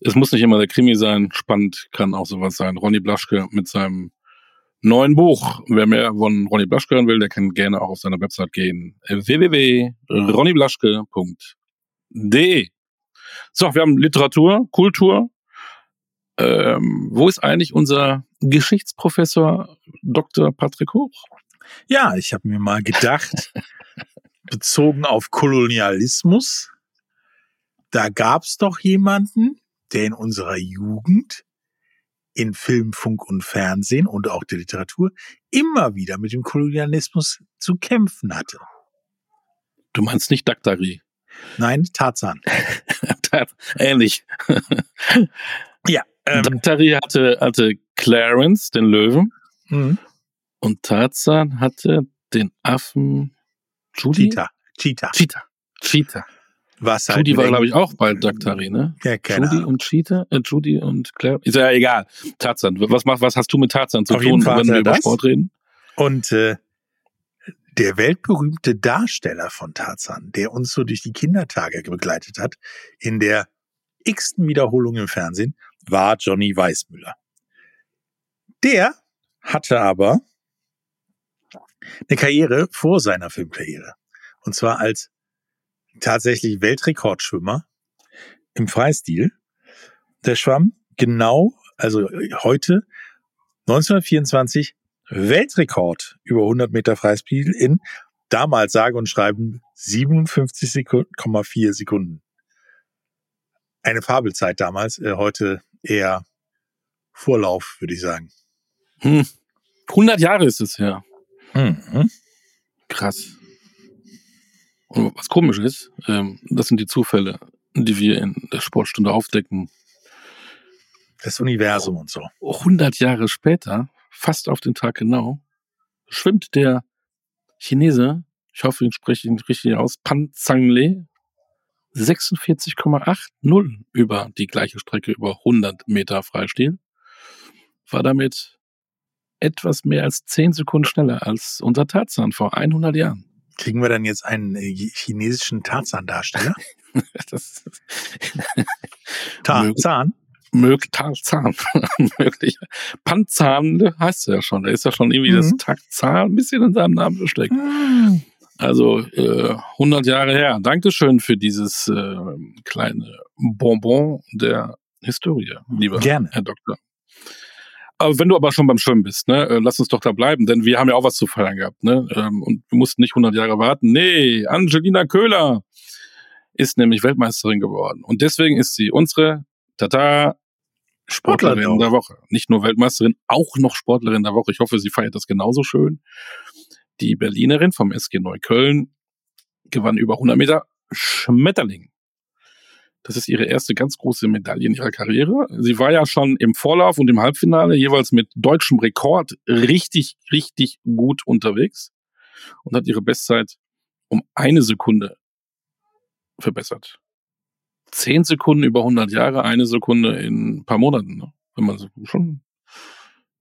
Es muss nicht immer der Krimi sein, spannend kann auch sowas sein. Ronny Blaschke mit seinem neuen Buch. Wer mehr von Ronny Blaschke hören will, der kann gerne auch auf seine Website gehen. www.ronnyblaschke.de So, wir haben Literatur, Kultur. Ähm, wo ist eigentlich unser Geschichtsprofessor Dr. Patrick Hoch? Ja, ich habe mir mal gedacht, bezogen auf Kolonialismus, da gab es doch jemanden, der in unserer Jugend in Film, Funk und Fernsehen und auch der Literatur immer wieder mit dem Kolonialismus zu kämpfen hatte. Du meinst nicht Daktari? Nein, Tarzan. Ähnlich. ja. Ähm, Daktari hatte, hatte Clarence, den Löwen. Mhm. Und Tarzan hatte den Affen Judy? Cheetah. Cheetah. Cheetah. Cheetah. Was halt Judy war, glaube ich, auch bei Daktari, ne? Ja, keine Judy und Cheetah, äh, Judy und Claire. Ist ja egal. Tarzan. Was macht, was hast du mit Tarzan zu Auf tun, wenn wir über das. Sport reden? Und äh, der weltberühmte Darsteller von Tarzan, der uns so durch die Kindertage begleitet hat, in der x-ten Wiederholung im Fernsehen, war Johnny Weissmüller. Der hatte aber eine Karriere vor seiner Filmkarriere. Und zwar als tatsächlich Weltrekordschwimmer im Freistil. Der schwamm genau, also heute 1924 Weltrekord über 100 Meter Freistil in damals sage und schreiben 57,4 Sekunden. Eine Fabelzeit damals, äh, heute eher Vorlauf, würde ich sagen. Hm. 100 Jahre ist es ja. Mhm. Krass. Was komisch ist, ähm, das sind die Zufälle, die wir in der Sportstunde aufdecken. Das Universum und so. 100 Jahre später, fast auf den Tag genau, schwimmt der Chinese, ich hoffe, ich spreche ihn richtig aus, Pan Zhang 46,80 über die gleiche Strecke über 100 Meter Freistil. War damit etwas mehr als 10 Sekunden schneller als unser Tarzan vor 100 Jahren. Kriegen wir dann jetzt einen äh, chinesischen Tarzan-Darsteller? Tarzan? möglich, Tarzan, möglich. Panzan heißt er ja schon. Da ist ja schon irgendwie Mhm. das Tarzan ein bisschen in seinem Namen versteckt. Also äh, 100 Jahre her. Dankeschön für dieses äh, kleine Bonbon der Historie, lieber Gerne. Herr Doktor. Aber wenn du aber schon beim Schwimmen bist, ne, äh, lass uns doch da bleiben, denn wir haben ja auch was zu feiern gehabt, ne? Ähm, und wir mussten nicht 100 Jahre warten. Nee, Angelina Köhler ist nämlich Weltmeisterin geworden. Und deswegen ist sie unsere Tata Sportlerin Sportlerin der Woche. Nicht nur Weltmeisterin, auch noch Sportlerin der Woche. Ich hoffe, sie feiert das genauso schön. Die Berlinerin vom SG Neukölln gewann über 100 Meter Schmetterling. Das ist ihre erste ganz große Medaille in ihrer Karriere. Sie war ja schon im Vorlauf und im Halbfinale jeweils mit deutschem Rekord richtig, richtig gut unterwegs und hat ihre Bestzeit um eine Sekunde verbessert. Zehn Sekunden über 100 Jahre, eine Sekunde in ein paar Monaten. Ne? Wenn man so schon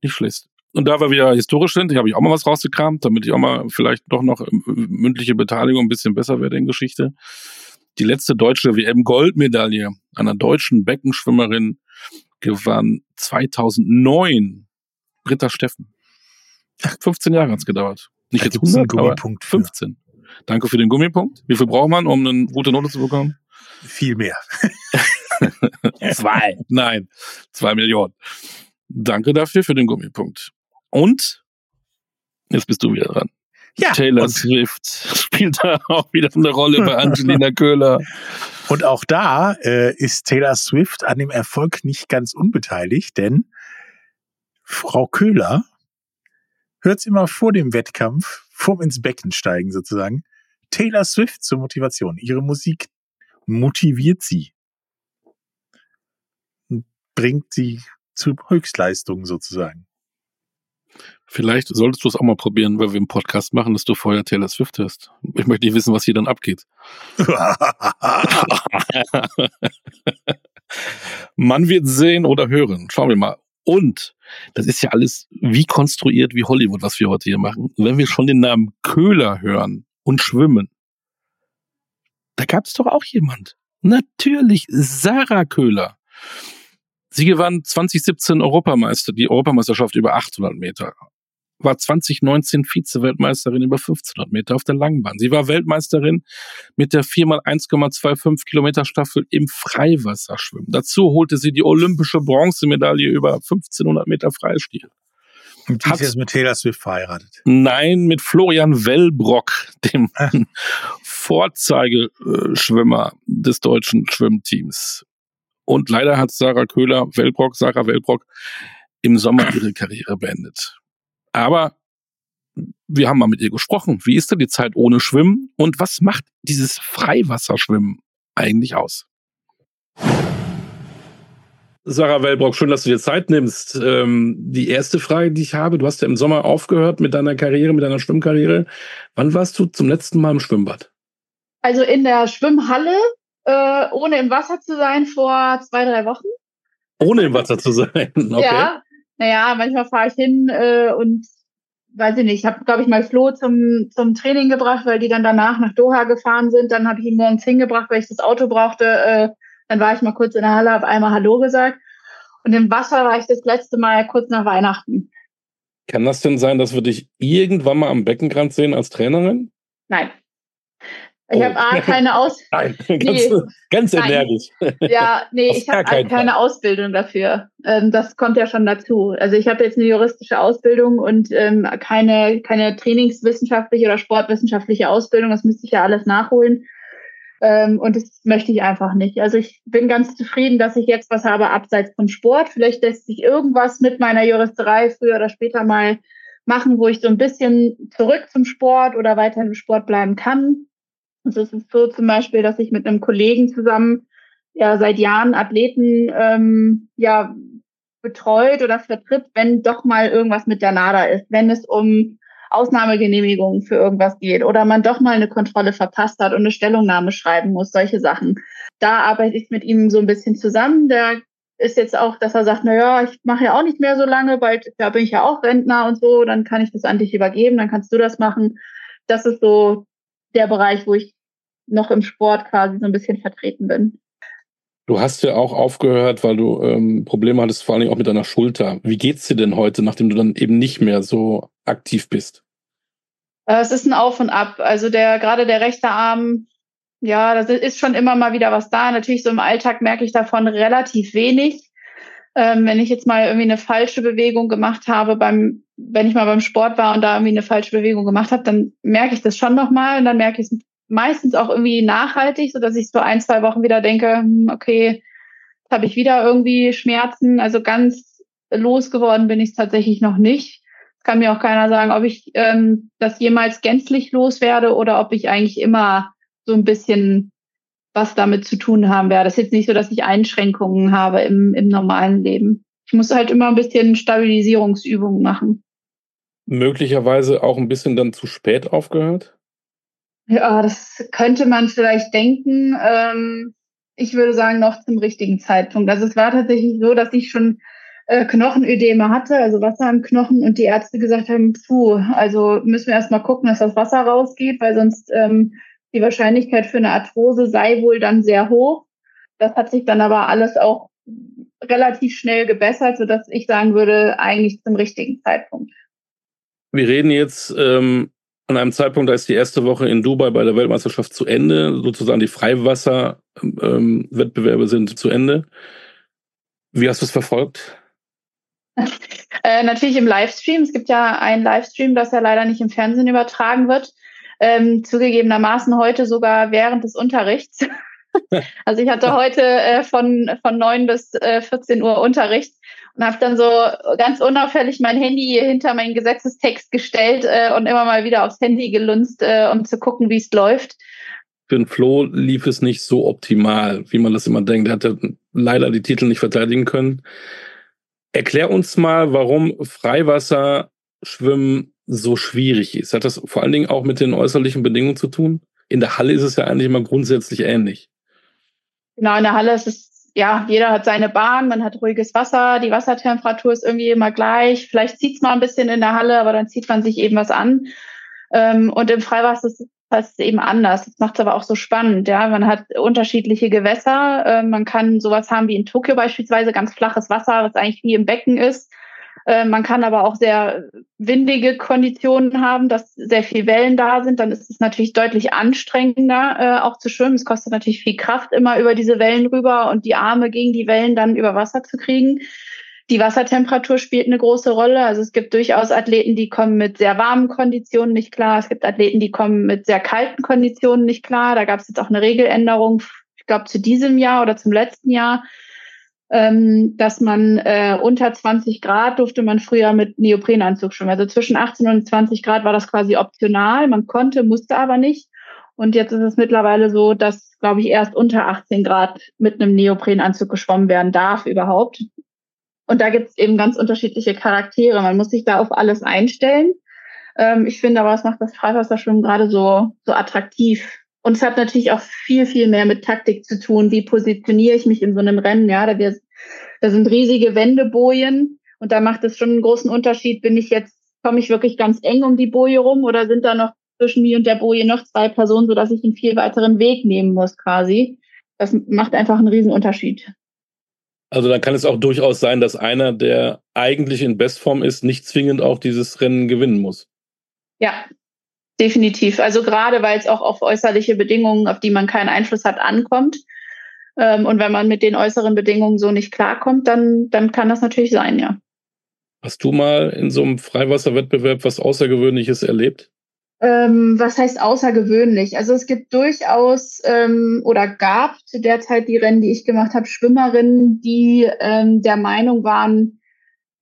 nicht schlecht. Und da wir wieder historisch sind, habe ich auch mal was rausgekramt, damit ich auch mal vielleicht doch noch ähm, mündliche Beteiligung ein bisschen besser werde in Geschichte. Die letzte deutsche WM-Goldmedaille einer deutschen Beckenschwimmerin gewann 2009 Britta Steffen. 15 Jahre hat's gedauert. Nicht Da jetzt gibt's einen 100, aber Gummipunkt für. 15. Danke für den Gummipunkt. Wie viel braucht man, um eine gute Note zu bekommen? Viel mehr. Zwei. Nein, zwei Millionen. Danke dafür für den Gummipunkt. Und jetzt bist du wieder dran. Ja, Taylor Swift spielt da auch wieder eine Rolle bei Angelina Köhler. und auch da äh, ist Taylor Swift an dem Erfolg nicht ganz unbeteiligt, denn Frau Köhler hört's immer vor dem Wettkampf, vorm ins Becken steigen sozusagen, Taylor Swift zur Motivation. Ihre Musik motiviert sie. Und Bringt sie zu Höchstleistungen sozusagen. Vielleicht solltest du es auch mal probieren, weil wir einen Podcast machen, dass du vorher Taylor Swift hörst. Ich möchte nicht wissen, was hier dann abgeht. Man wird sehen oder hören. Schauen wir mal. Und das ist ja alles wie konstruiert wie Hollywood, was wir heute hier machen. Wenn wir schon den Namen Köhler hören und schwimmen, da gab es doch auch jemand. Natürlich, Sarah Köhler. Sie gewann 2017 Europameister, die Europameisterschaft über 800 Meter. War 2019 Vize-Weltmeisterin über 1500 Meter auf der Langbahn. Sie war Weltmeisterin mit der 4x1,25 Kilometer Staffel im Freiwasserschwimmen. Dazu holte sie die olympische Bronzemedaille über 1500 Meter Freistil. Und die ist jetzt mit Taylor Swift verheiratet. Nein, mit Florian Wellbrock, dem Ah. Vorzeigeschwimmer des deutschen Schwimmteams. Und leider hat Sarah Köhler, Wellbrock, Sarah Wellbrock im Sommer ihre Karriere beendet. Aber wir haben mal mit ihr gesprochen. Wie ist denn die Zeit ohne Schwimmen und was macht dieses Freiwasserschwimmen eigentlich aus? Sarah Wellbrock, schön, dass du dir Zeit nimmst. Ähm, die erste Frage, die ich habe, du hast ja im Sommer aufgehört mit deiner Karriere, mit deiner Schwimmkarriere. Wann warst du zum letzten Mal im Schwimmbad? Also in der Schwimmhalle, äh, ohne im Wasser zu sein, vor zwei, drei Wochen. Ohne im Wasser zu sein. Okay. Ja, naja, manchmal fahre ich hin äh, und weiß ich nicht, ich habe, glaube ich, mal Flo zum, zum Training gebracht, weil die dann danach nach Doha gefahren sind. Dann habe ich ihn morgens hingebracht, weil ich das Auto brauchte. Äh, dann war ich mal kurz in der Halle, habe einmal Hallo gesagt. Und im Wasser war ich das letzte Mal kurz nach Weihnachten. Kann das denn sein, dass wir dich irgendwann mal am Beckenrand sehen als Trainerin? Nein. Ich Oh. habe A, keine Aus Nein, ganz, Nee. ganz energisch. Ja, nee, Auf ich habe keine Fall. Ausbildung dafür. Ähm, das kommt ja schon dazu. Also ich habe jetzt eine juristische Ausbildung und ähm, keine, keine trainingswissenschaftliche oder sportwissenschaftliche Ausbildung. Das müsste ich ja alles nachholen. Ähm, und das möchte ich einfach nicht. Also ich bin ganz zufrieden, dass ich jetzt was habe abseits vom Sport. Vielleicht lässt sich irgendwas mit meiner Juristerei früher oder später mal machen, wo ich so ein bisschen zurück zum Sport oder weiter im Sport bleiben kann. Es ist so zum Beispiel, dass ich mit einem Kollegen zusammen ja seit Jahren Athleten ähm, ja betreut oder vertritt, wenn doch mal irgendwas mit der NADA ist, wenn es um Ausnahmegenehmigungen für irgendwas geht oder man doch mal eine Kontrolle verpasst hat und eine Stellungnahme schreiben muss, solche Sachen. Da arbeite ich mit ihm so ein bisschen zusammen. Der ist jetzt auch, dass er sagt, na ja, ich mache ja auch nicht mehr so lange, bald da bin ich ja auch Rentner und so, dann kann ich das an dich übergeben, dann kannst du das machen. Das ist so der Bereich, wo ich noch im Sport quasi so ein bisschen vertreten bin. Du hast ja auch aufgehört, weil du ähm, Probleme hattest, vor allem auch mit deiner Schulter. Wie geht's dir denn heute, nachdem du dann eben nicht mehr so aktiv bist? Äh, es ist ein Auf und Ab. Also der gerade der rechte Arm, ja, das ist schon immer mal wieder was da. Natürlich so im Alltag merke ich davon relativ wenig. Ähm, wenn ich jetzt mal irgendwie eine falsche Bewegung gemacht habe beim, wenn ich mal beim Sport war und da irgendwie eine falsche Bewegung gemacht habe, dann merke ich das schon nochmal und dann merke ich es meistens auch irgendwie nachhaltig, so dass ich so ein, zwei Wochen wieder denke, hm, okay, jetzt habe ich wieder irgendwie Schmerzen. Also ganz losgeworden bin ich es tatsächlich noch nicht. Kann mir auch keiner sagen, ob ich ähm, das jemals gänzlich loswerde oder ob ich eigentlich immer so ein bisschen was damit zu tun haben werde. Das ist jetzt nicht so, dass ich Einschränkungen habe im, im normalen Leben. Ich muss halt immer ein bisschen Stabilisierungsübungen machen. Möglicherweise auch ein bisschen dann zu spät aufgehört? Ja, das könnte man vielleicht denken. Ähm, ich würde sagen, noch zum richtigen Zeitpunkt. Also es war tatsächlich so, dass ich schon äh, Knochenödeme hatte, also Wasser im Knochen, und die Ärzte gesagt haben, puh, also müssen wir erstmal gucken, dass das Wasser rausgeht, weil sonst ähm, die Wahrscheinlichkeit für eine Arthrose sei wohl dann sehr hoch. Das hat sich dann aber alles auch relativ schnell gebessert, sodass ich sagen würde, eigentlich zum richtigen Zeitpunkt. Wir reden jetzt ähm, an einem Zeitpunkt, da ist die erste Woche in Dubai bei der Weltmeisterschaft zu Ende, sozusagen die Freiwasser-Wettbewerbe ähm, sind zu Ende. Wie hast du es verfolgt? Äh, natürlich im Livestream. Es gibt ja einen Livestream, das ja leider nicht im Fernsehen übertragen wird. Ähm, zugegebenermaßen heute sogar während des Unterrichts. also ich hatte heute äh, von, von 9 bis äh, 14 Uhr Unterricht und habe dann so ganz unauffällig mein Handy hinter meinen Gesetzestext gestellt äh, und immer mal wieder aufs Handy gelunzt, äh, um zu gucken, wie es läuft. Für den Flo lief es nicht so optimal, wie man das immer denkt. Er hatte leider die Titel nicht verteidigen können. Erklär uns mal, warum Freiwasserschwimmen so schwierig ist. Hat das vor allen Dingen auch mit den äußerlichen Bedingungen zu tun? In der Halle ist es ja eigentlich immer grundsätzlich ähnlich. Genau, in der Halle ist es ja, jeder hat seine Bahn, man hat ruhiges Wasser, die Wassertemperatur ist irgendwie immer gleich. Vielleicht zieht es mal ein bisschen in der Halle, aber dann zieht man sich eben was an. Ähm, und im Freiwasser ist es eben anders. Das macht es aber auch so spannend. Ja, man hat unterschiedliche Gewässer. Äh, man kann sowas haben wie in Tokio beispielsweise, ganz flaches Wasser, was eigentlich wie im Becken ist. Äh, man kann aber auch sehr windige Konditionen haben, dass sehr viel Wellen da sind. Dann ist es natürlich deutlich anstrengender, äh, auch zu schwimmen. Es kostet natürlich viel Kraft, immer über diese Wellen rüber und die Arme gegen die Wellen dann über Wasser zu kriegen. Die Wassertemperatur spielt eine große Rolle. Also es gibt durchaus Athleten, die kommen mit sehr warmen Konditionen nicht klar. Es gibt Athleten, die kommen mit sehr kalten Konditionen nicht klar. Da gab es jetzt auch eine Regeländerung, ich glaube zu diesem Jahr oder zum letzten Jahr, ähm, dass man äh, unter 20 Grad durfte man früher mit Neoprenanzug schwimmen. Also zwischen 18 und 20 Grad war das quasi optional. Man konnte, musste aber nicht. Und jetzt ist es mittlerweile so, dass, glaube ich, erst unter 18 Grad mit einem Neoprenanzug geschwommen werden darf überhaupt. Und da gibt es eben ganz unterschiedliche Charaktere. Man muss sich da auf alles einstellen. Ähm, ich finde aber, es macht das Freiwasserschwimmen gerade so, so attraktiv. Und es hat natürlich auch viel, viel mehr mit Taktik zu tun. Wie positioniere ich mich in so einem Rennen? Ja, da, wir, da sind riesige Wendebojen und da macht es schon einen großen Unterschied. Bin ich jetzt, komme ich wirklich ganz eng um die Boje rum oder sind da noch zwischen mir und der Boje noch zwei Personen, sodass ich einen viel weiteren Weg nehmen muss quasi? Das macht einfach einen riesen Unterschied. Also dann kann es auch durchaus sein, dass einer, der eigentlich in Bestform ist, nicht zwingend auch dieses Rennen gewinnen muss. Ja, definitiv. Also gerade weil es auch auf äußerliche Bedingungen, auf die man keinen Einfluss hat, ankommt. Ähm, und wenn man mit den äußeren Bedingungen so nicht klarkommt, dann, dann kann das natürlich sein, ja. Hast du mal in so einem Freiwasserwettbewerb was Außergewöhnliches erlebt? Ähm, was heißt außergewöhnlich? Also es gibt durchaus ähm, oder gab zu der Zeit die Rennen, die ich gemacht habe, Schwimmerinnen, die ähm, der Meinung waren,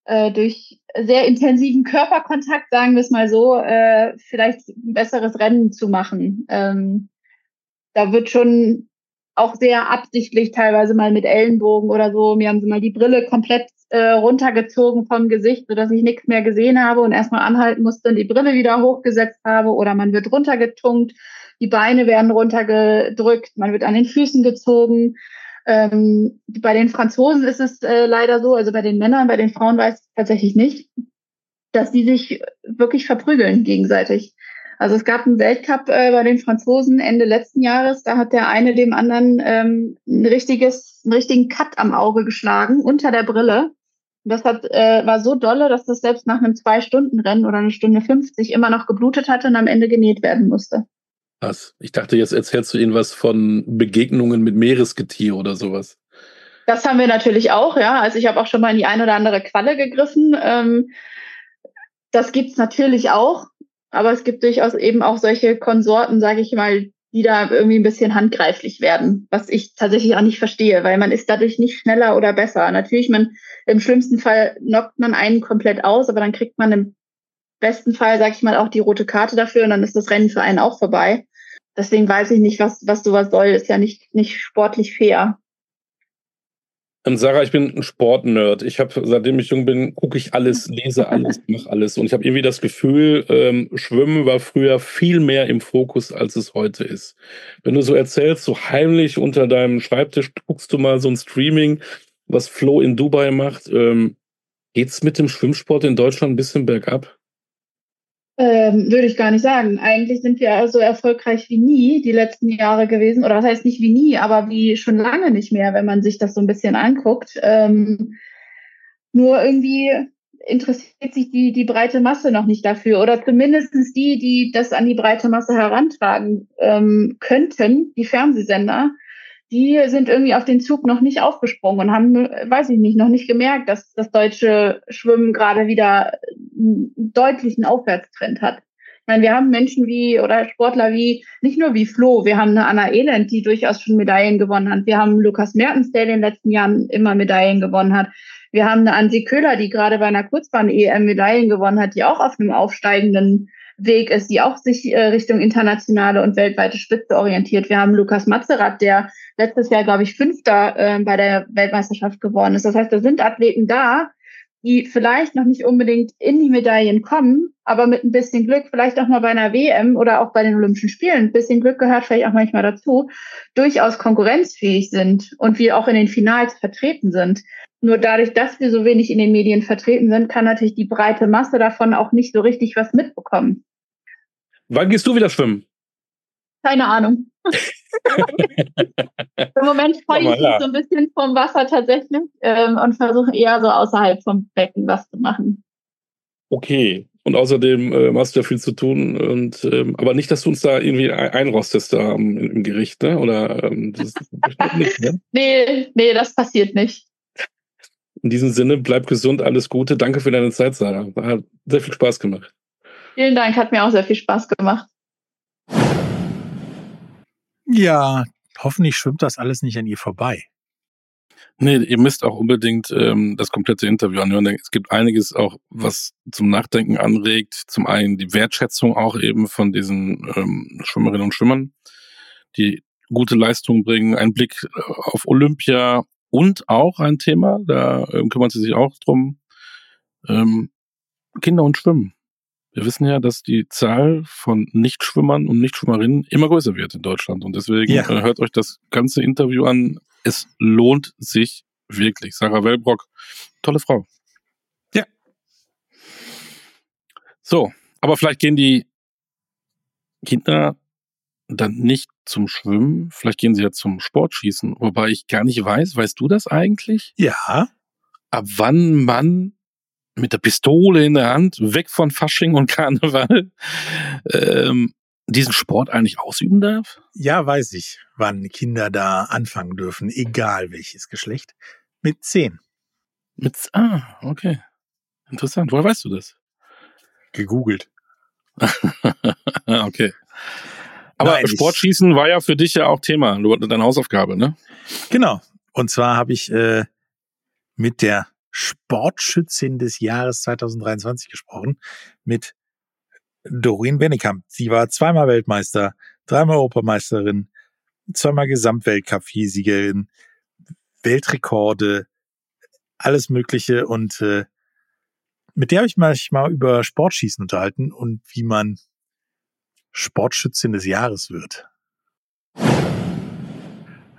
äh, durch sehr intensiven Körperkontakt, sagen wir es mal so, äh, vielleicht ein besseres Rennen zu machen. Ähm, da wird schon auch sehr absichtlich teilweise mal mit Ellenbogen oder so. Mir haben sie mal die Brille komplett äh, runtergezogen vom Gesicht, sodass ich nichts mehr gesehen habe und erstmal anhalten musste und die Brille wieder hochgesetzt habe. Oder man wird runtergetunkt, die Beine werden runtergedrückt, man wird an den Füßen gezogen. Ähm, bei den Franzosen ist es äh, leider so, also bei den Männern, bei den Frauen weiß ich tatsächlich nicht, dass die sich wirklich verprügeln gegenseitig. Also es gab einen Weltcup äh, bei den Franzosen Ende letzten Jahres. Da hat der eine dem anderen ähm, ein richtiges, einen richtigen Cut am Auge geschlagen unter der Brille. Das hat, äh, war so dolle, dass das selbst nach einem Zwei-Stunden-Rennen oder eine Stunde 50 immer noch geblutet hatte und am Ende genäht werden musste. Was? Ich dachte, jetzt erzählst du ihnen was von Begegnungen mit Meeresgetier oder sowas. Das haben wir natürlich auch, ja. Also ich habe auch schon mal in die ein oder andere Qualle gegriffen. Ähm, das gibt's natürlich auch, aber es gibt durchaus eben auch solche Konsorten, sage ich mal, die da irgendwie ein bisschen handgreiflich werden, was ich tatsächlich auch nicht verstehe, weil man ist dadurch nicht schneller oder besser. Natürlich, man im schlimmsten Fall knockt man einen komplett aus, aber dann kriegt man im besten Fall, sage ich mal, auch die rote Karte dafür und dann ist das Rennen für einen auch vorbei. Deswegen weiß ich nicht, was, was sowas soll. Ist ja nicht, nicht sportlich fair. Und Sarah, ich bin ein Sportnerd. Ich habe, seitdem ich jung bin, gucke ich alles, lese alles, mache alles. Und ich habe irgendwie das Gefühl, ähm, Schwimmen war früher viel mehr im Fokus, als es heute ist. Wenn du so erzählst, so heimlich unter deinem Schreibtisch guckst du mal so ein Streaming, was Flo in Dubai macht. Ähm, geht's mit dem Schwimmsport in Deutschland ein bisschen bergab? Ähm, würde ich gar nicht sagen. Eigentlich sind wir so erfolgreich wie nie die letzten Jahre gewesen. Oder was heißt nicht wie nie, aber wie schon lange nicht mehr, wenn man sich das so ein bisschen anguckt. Ähm, nur irgendwie interessiert sich die, die breite Masse noch nicht dafür. Oder zumindestens die, die das an die breite Masse herantragen ähm, könnten, die Fernsehsender, die sind irgendwie auf den Zug noch nicht aufgesprungen und haben, weiß ich nicht, noch nicht gemerkt, dass das deutsche Schwimmen gerade wieder einen deutlichen Aufwärtstrend hat. Ich meine, wir haben Menschen wie oder Sportler wie, nicht nur wie Flo, wir haben eine Anna Elend, die durchaus schon Medaillen gewonnen hat. Wir haben Lukas Mertens, der in den letzten Jahren immer Medaillen gewonnen hat. Wir haben eine Ansi Köhler, die gerade bei einer Kurzbahn-EM Medaillen gewonnen hat, die auch auf einem aufsteigenden Weg ist, die auch sich äh, Richtung internationale und weltweite Spitze orientiert. Wir haben Lukas Mazerat, der letztes Jahr, glaube ich, Fünfter äh, bei der Weltmeisterschaft geworden ist. Das heißt, da sind Athleten da, die vielleicht noch nicht unbedingt in die Medaillen kommen, aber mit ein bisschen Glück, vielleicht auch mal bei einer WM oder auch bei den Olympischen Spielen, ein bisschen Glück gehört vielleicht auch manchmal dazu, durchaus konkurrenzfähig sind und wir auch in den Finals vertreten sind. Nur dadurch, dass wir so wenig in den Medien vertreten sind, kann natürlich die breite Masse davon auch nicht so richtig was mitbekommen. Wann gehst du wieder schwimmen? Keine Ahnung. Im Moment freue ich mich so ein bisschen vom Wasser tatsächlich ähm, und versuche eher so außerhalb vom Becken was zu machen. Okay. Und außerdem äh, hast du ja viel zu tun. Und ähm, aber nicht, dass du uns da irgendwie einrostest da im, im Gericht, ne? Oder ähm, das nicht, ne? Nee, nee, das passiert nicht. In diesem Sinne, bleib gesund, alles Gute. Danke für deine Zeit, Sarah. Hat sehr viel Spaß gemacht. Vielen Dank, hat mir auch sehr viel Spaß gemacht. Ja, hoffentlich schwimmt das alles nicht an ihr vorbei. Nee, ihr müsst auch unbedingt ähm, das komplette Interview anhören. Es gibt einiges auch, was zum Nachdenken anregt. Zum einen die Wertschätzung auch eben von diesen ähm, Schwimmerinnen und Schwimmern, die gute Leistungen bringen, ein Blick äh, auf Olympia und auch ein Thema, da ähm, kümmern sie sich auch drum, ähm, Kinder und Schwimmen. Wir wissen ja, dass die Zahl von Nichtschwimmern und Nichtschwimmerinnen immer größer wird in Deutschland. Und deswegen ja. Äh, hört euch das ganze Interview an. Es lohnt sich wirklich. Sarah Wellbrock, tolle Frau. Ja. So, aber vielleicht gehen die Kinder dann nicht zum Schwimmen, vielleicht gehen sie ja zum Sportschießen, wobei ich gar nicht weiß, weißt du das eigentlich? Ja. Ab wann man mit der Pistole in der Hand, weg von Fasching und Karneval, ähm, diesen Sport eigentlich ausüben darf? Ja, weiß ich, wann Kinder da anfangen dürfen, egal welches Geschlecht. Mit zehn. Mit, ah, okay. Interessant. Woher weißt du das? Gegoogelt. okay. Aber Nein, Sportschießen war ja für dich ja auch Thema, deine Hausaufgabe, ne? Genau. Und zwar habe ich äh, mit der Sportschützin des Jahres 2023 gesprochen, mit Doreen Bennekamp. Sie war zweimal Weltmeister, dreimal Europameisterin, zweimal Gesamtweltcup-Siegerin, Weltrekorde, alles Mögliche. Und äh, mit der habe ich mich mal über Sportschießen unterhalten und wie man Sportschützin des Jahres wird.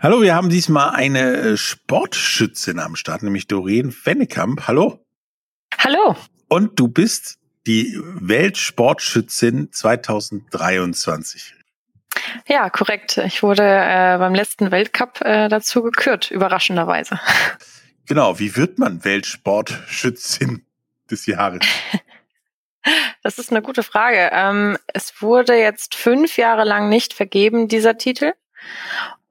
Hallo, wir haben diesmal eine äh, Sportschützin am Start, nämlich Doreen Wennekamp. Hallo. Hallo. Und du bist die Weltsportschützin 2023. Ja, korrekt. Ich wurde äh, beim letzten Weltcup äh, dazu gekürt, überraschenderweise. Genau, wie wird man Weltsportschützin des Jahres? Das ist eine gute Frage. Ähm, es wurde jetzt fünf Jahre lang nicht vergeben, dieser Titel.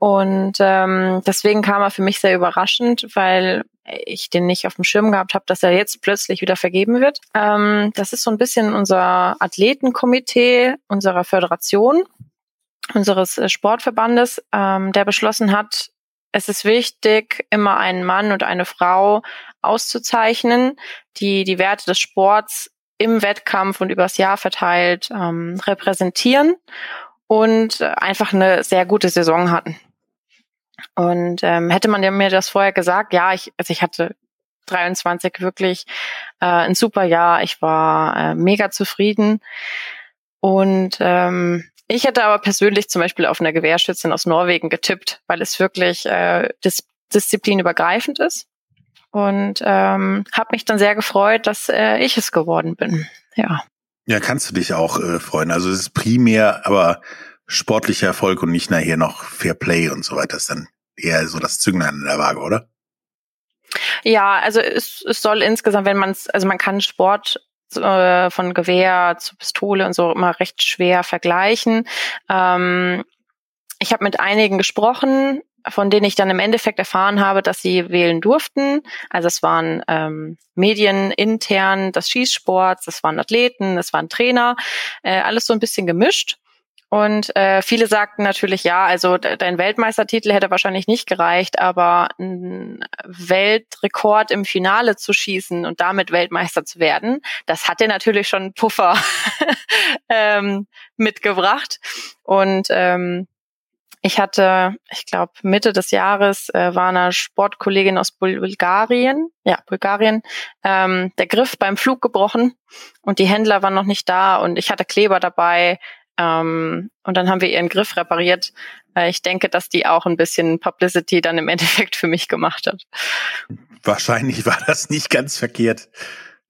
Und ähm, deswegen kam er für mich sehr überraschend, weil ich den nicht auf dem Schirm gehabt habe, dass er jetzt plötzlich wieder vergeben wird. Ähm, das ist so ein bisschen unser Athletenkomitee unserer Föderation, unseres äh, Sportverbandes, ähm, der beschlossen hat, es ist wichtig, immer einen Mann und eine Frau auszuzeichnen, die die Werte des Sports im Wettkampf und übers Jahr verteilt ähm, repräsentieren und äh, einfach eine sehr gute Saison hatten. Und ähm, hätte man mir das vorher gesagt, ja, ich, also ich hatte 23 wirklich äh, ein super Jahr. Ich war äh, mega zufrieden. Und ähm, ich hätte aber persönlich zum Beispiel auf eine Gewehrschützin aus Norwegen getippt, weil es wirklich äh, dis disziplinübergreifend ist. Und ähm, habe mich dann sehr gefreut, dass äh, ich es geworden bin. Ja. Ja, kannst du dich auch äh, freuen. Also es ist primär aber sportlicher Erfolg und nicht nachher noch Fair Play und so weiter. Das ist dann eher so das Zünglein in der Waage, oder? Ja, also es, es soll insgesamt, wenn man es, also man kann Sport äh, von Gewehr zu Pistole und so immer recht schwer vergleichen. Ähm, ich habe mit einigen gesprochen, von denen ich dann im Endeffekt erfahren habe, dass sie wählen durften. Also es waren ähm, Medien intern des Schießsports, es waren Athleten, es waren Trainer, äh, alles so ein bisschen gemischt. Und äh, viele sagten natürlich, ja, also dein Weltmeistertitel hätte wahrscheinlich nicht gereicht, aber ein Weltrekord im Finale zu schießen und damit Weltmeister zu werden, das hat dir natürlich schon einen Puffer ähm, mitgebracht. Und ähm, ich hatte, ich glaube, Mitte des Jahres äh, war eine Sportkollegin aus Bulgarien, ja, Bulgarien, ähm, der Griff beim Flug gebrochen und die Händler waren noch nicht da und ich hatte Kleber dabei. Ähm, und dann haben wir ihren Griff repariert. Äh, ich denke, dass die auch ein bisschen Publicity dann im Endeffekt für mich gemacht hat. Wahrscheinlich war das nicht ganz verkehrt,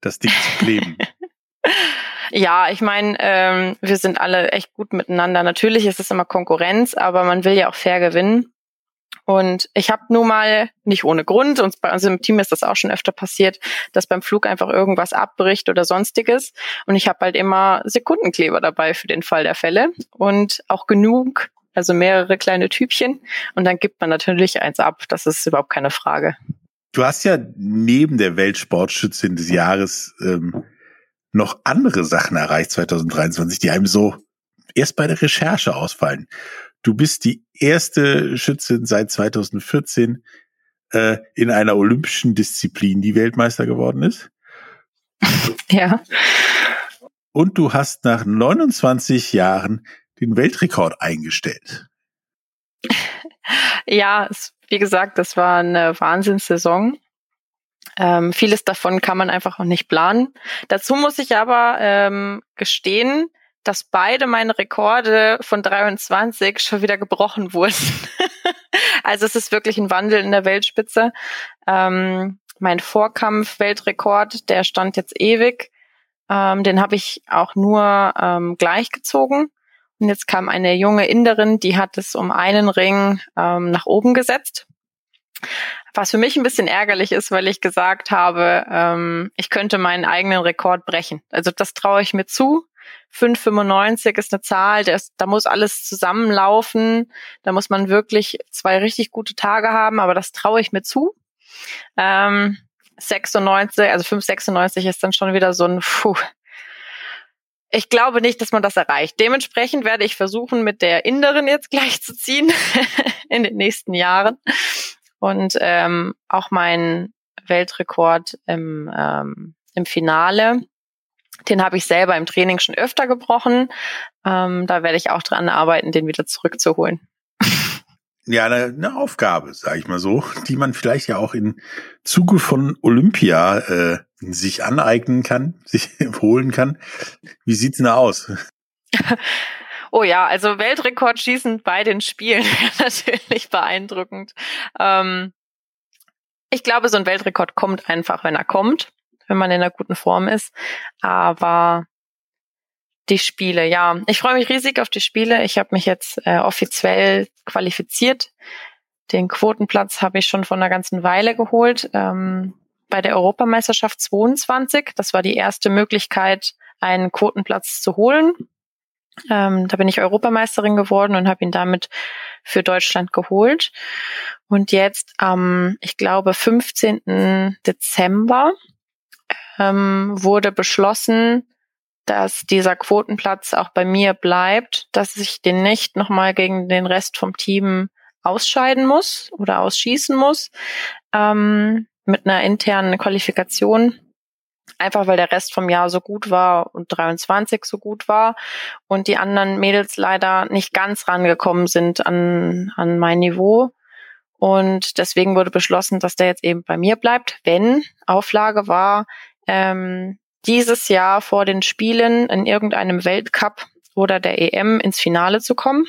das Ding zu kleben. Ja, ich meine, ähm, wir sind alle echt gut miteinander. Natürlich ist es immer Konkurrenz, aber man will ja auch fair gewinnen. Und ich habe nun mal nicht ohne Grund, und bei uns im Team ist das auch schon öfter passiert, dass beim Flug einfach irgendwas abbricht oder sonstiges. Und ich habe halt immer Sekundenkleber dabei für den Fall der Fälle und auch genug, also mehrere kleine Typchen. Und dann gibt man natürlich eins ab. Das ist überhaupt keine Frage. Du hast ja neben der Weltsportschützin des Jahres ähm, noch andere Sachen erreicht 2023, die einem so erst bei der Recherche ausfallen. Du bist die erste Schützin seit 2014 äh, in einer olympischen Disziplin, die Weltmeister geworden ist. Ja. Und du hast nach 29 Jahren den Weltrekord eingestellt. Ja, es, wie gesagt, das war eine Wahnsinnssaison. Ähm, vieles davon kann man einfach auch nicht planen. Dazu muss ich aber ähm, gestehen, dass beide meine Rekorde von 23 schon wieder gebrochen wurden. also es ist wirklich ein Wandel in der Weltspitze. Ähm, mein Vorkampf-Weltrekord, der stand jetzt ewig. Ähm, den habe ich auch nur ähm, gleichgezogen. Und jetzt kam eine junge Inderin, die hat es um einen Ring ähm, nach oben gesetzt. Was für mich ein bisschen ärgerlich ist, weil ich gesagt habe, ähm, ich könnte meinen eigenen Rekord brechen. Also das traue ich mir zu. 5,95 ist eine Zahl, ist, da muss alles zusammenlaufen. Da muss man wirklich zwei richtig gute Tage haben, aber das traue ich mir zu. Ähm, 96, also 5,96 ist dann schon wieder so ein Puh. Ich glaube nicht, dass man das erreicht. Dementsprechend werde ich versuchen, mit der Inderin jetzt gleich zu ziehen in den nächsten Jahren. Und ähm, auch mein Weltrekord im, ähm, im Finale, den habe ich selber im Training schon öfter gebrochen. Ähm, da werde ich auch dran arbeiten, den wieder zurückzuholen. Ja, eine, eine Aufgabe, sage ich mal so, die man vielleicht ja auch im Zuge von Olympia äh, sich aneignen kann, sich holen kann. Wie sieht's denn da aus? Oh ja, also Weltrekord schießen bei den Spielen wäre natürlich beeindruckend. Ähm, ich glaube, so ein Weltrekord kommt einfach, wenn er kommt. Wenn man in einer guten Form ist. Aber die Spiele, ja. Ich freue mich riesig auf die Spiele. Ich habe mich jetzt äh, offiziell qualifiziert. Den Quotenplatz habe ich schon vor einer ganzen Weile geholt. Ähm, bei der Europameisterschaft 22. Das war die erste Möglichkeit, einen Quotenplatz zu holen. Ähm, da bin ich Europameisterin geworden und habe ihn damit für Deutschland geholt. Und jetzt am, ich glaube, 15. Dezember ähm, wurde beschlossen, dass dieser Quotenplatz auch bei mir bleibt, dass ich den nicht nochmal gegen den Rest vom Team ausscheiden muss oder ausschießen muss ähm, mit einer internen Qualifikation. Einfach weil der Rest vom Jahr so gut war und 23 so gut war und die anderen Mädels leider nicht ganz rangekommen sind an, an mein Niveau. Und deswegen wurde beschlossen, dass der jetzt eben bei mir bleibt, wenn Auflage war, ähm, dieses Jahr vor den Spielen in irgendeinem Weltcup oder der EM ins Finale zu kommen.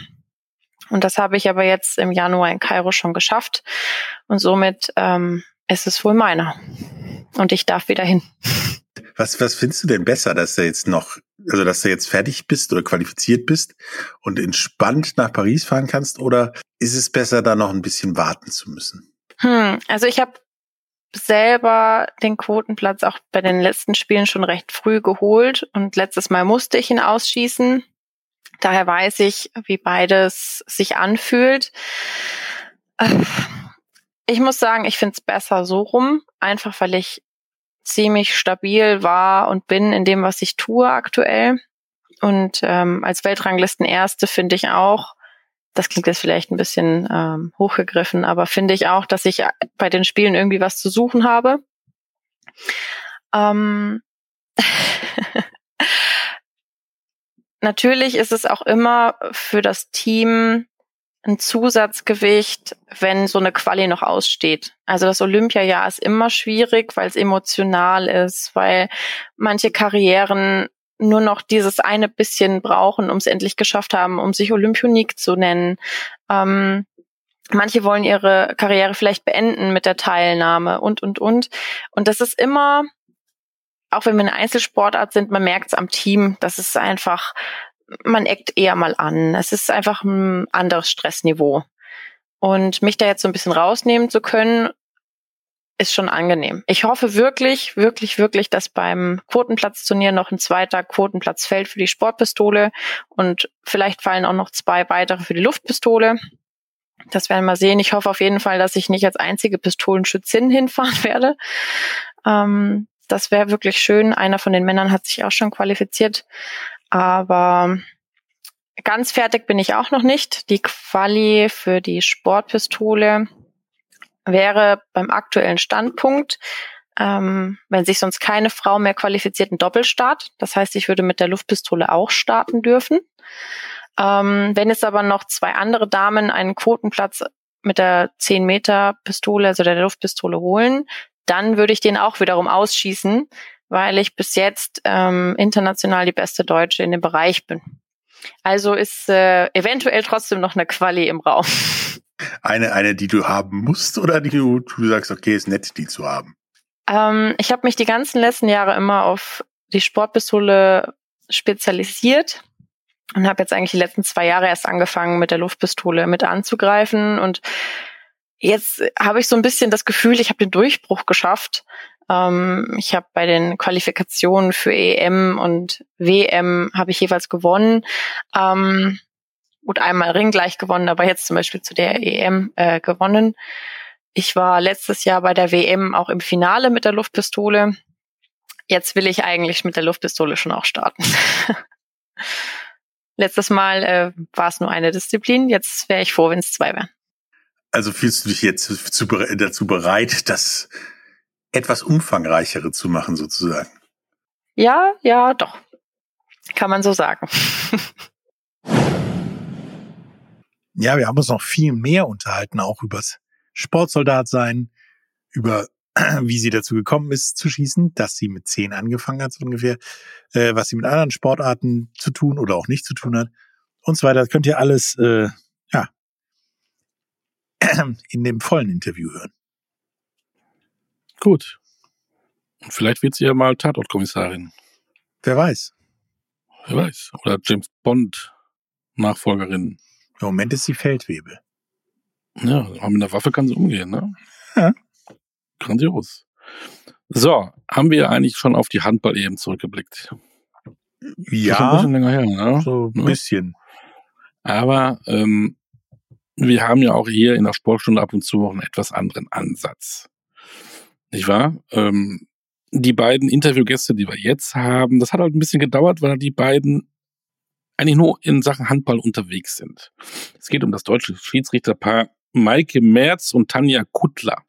Und das habe ich aber jetzt im Januar in Kairo schon geschafft. Und somit ähm, ist es wohl meiner. Und ich darf wieder hin. Was, was findest du denn besser, dass du jetzt noch, also dass du jetzt fertig bist oder qualifiziert bist und entspannt nach Paris fahren kannst? Oder ist es besser, da noch ein bisschen warten zu müssen? Hm, also ich habe selber den Quotenplatz auch bei den letzten Spielen schon recht früh geholt und letztes Mal musste ich ihn ausschießen. Daher weiß ich, wie beides sich anfühlt. Ich muss sagen, ich finde es besser so rum, einfach weil ich ziemlich stabil war und bin in dem, was ich tue aktuell. Und ähm, als Weltranglisten Erste finde ich auch, das klingt jetzt vielleicht ein bisschen ähm, hochgegriffen, aber finde ich auch, dass ich bei den Spielen irgendwie was zu suchen habe. Ähm Natürlich ist es auch immer für das Team ein Zusatzgewicht, wenn so eine Quali noch aussteht. Also das Olympiajahr ist immer schwierig, weil es emotional ist, weil manche Karrieren nur noch dieses eine bisschen brauchen, um es endlich geschafft haben, um sich Olympionik zu nennen. Ähm, manche wollen ihre Karriere vielleicht beenden mit der Teilnahme und, und, und. Und das ist immer, auch wenn wir eine Einzelsportart sind, man merkt es am Team, das ist einfach, man eckt eher mal an. Es ist einfach ein anderes Stressniveau. Und mich da jetzt so ein bisschen rausnehmen zu können ist schon angenehm. Ich hoffe wirklich, wirklich, wirklich, dass beim Quotenplatzturnier noch ein zweiter Quotenplatz fällt für die Sportpistole und vielleicht fallen auch noch zwei weitere für die Luftpistole. Das werden wir mal sehen. Ich hoffe auf jeden Fall, dass ich nicht als einzige Pistolenschützin hinfahren werde. Ähm, das wäre wirklich schön. Einer von den Männern hat sich auch schon qualifiziert. Aber ganz fertig bin ich auch noch nicht. Die Quali für die Sportpistole wäre beim aktuellen Standpunkt, ähm, wenn sich sonst keine Frau mehr qualifiziert, ein Doppelstart. Das heißt, ich würde mit der Luftpistole auch starten dürfen. Ähm, wenn es aber noch zwei andere Damen einen Quotenplatz mit der 10 Meter Pistole, also der Luftpistole holen, dann würde ich den auch wiederum ausschießen, weil ich bis jetzt ähm, international die beste Deutsche in dem Bereich bin. Also ist äh, eventuell trotzdem noch eine Quali im Raum. Eine, eine, die du haben musst oder die du, du sagst, okay, ist nett, die zu haben? Ähm, ich habe mich die ganzen letzten Jahre immer auf die Sportpistole spezialisiert und habe jetzt eigentlich die letzten zwei Jahre erst angefangen, mit der Luftpistole mit anzugreifen. Und jetzt habe ich so ein bisschen das Gefühl, ich habe den Durchbruch geschafft. Ähm, ich habe bei den Qualifikationen für EM und WM habe ich jeweils gewonnen. Ähm, gut einmal Ring gleich gewonnen, aber jetzt zum Beispiel zu der EM äh, gewonnen. Ich war letztes Jahr bei der WM auch im Finale mit der Luftpistole. Jetzt will ich eigentlich mit der Luftpistole schon auch starten. Letztes Mal äh, war es nur eine Disziplin, jetzt wäre ich froh, wenn es zwei wären. Also fühlst du dich jetzt zu, dazu bereit, das etwas umfangreichere zu machen, sozusagen? Ja, ja, doch. Kann man so sagen. Ja, wir haben uns noch viel mehr unterhalten, auch übers Sportsoldat sein, über wie sie dazu gekommen ist zu schießen, dass sie mit zehn angefangen hat, so ungefähr, äh, was sie mit anderen Sportarten zu tun oder auch nicht zu tun hat und so weiter. Das könnt ihr alles äh, ja, in dem vollen Interview hören. Gut. Und vielleicht wird sie ja mal Tatortkommissarin. Wer weiß. Wer weiß. Oder James Bond Nachfolgerin. Im Moment ist sie Feldwebel. Ja, aber mit einer Waffe kann sie umgehen, ne? Ja. Grandios. So, haben wir eigentlich schon auf die Handball eben zurückgeblickt? Ja. Ein bisschen länger her, ne? So ein Ne? bisschen. Aber ähm, wir haben ja auch hier in der Sportstunde ab und zu noch einen etwas anderen Ansatz. Nicht wahr? Ähm, die beiden Interviewgäste, die wir jetzt haben, das hat halt ein bisschen gedauert, weil die beiden eigentlich nur in Sachen Handball unterwegs sind. Es geht um das deutsche Schiedsrichterpaar Maike Merz und Tanja Kuttler.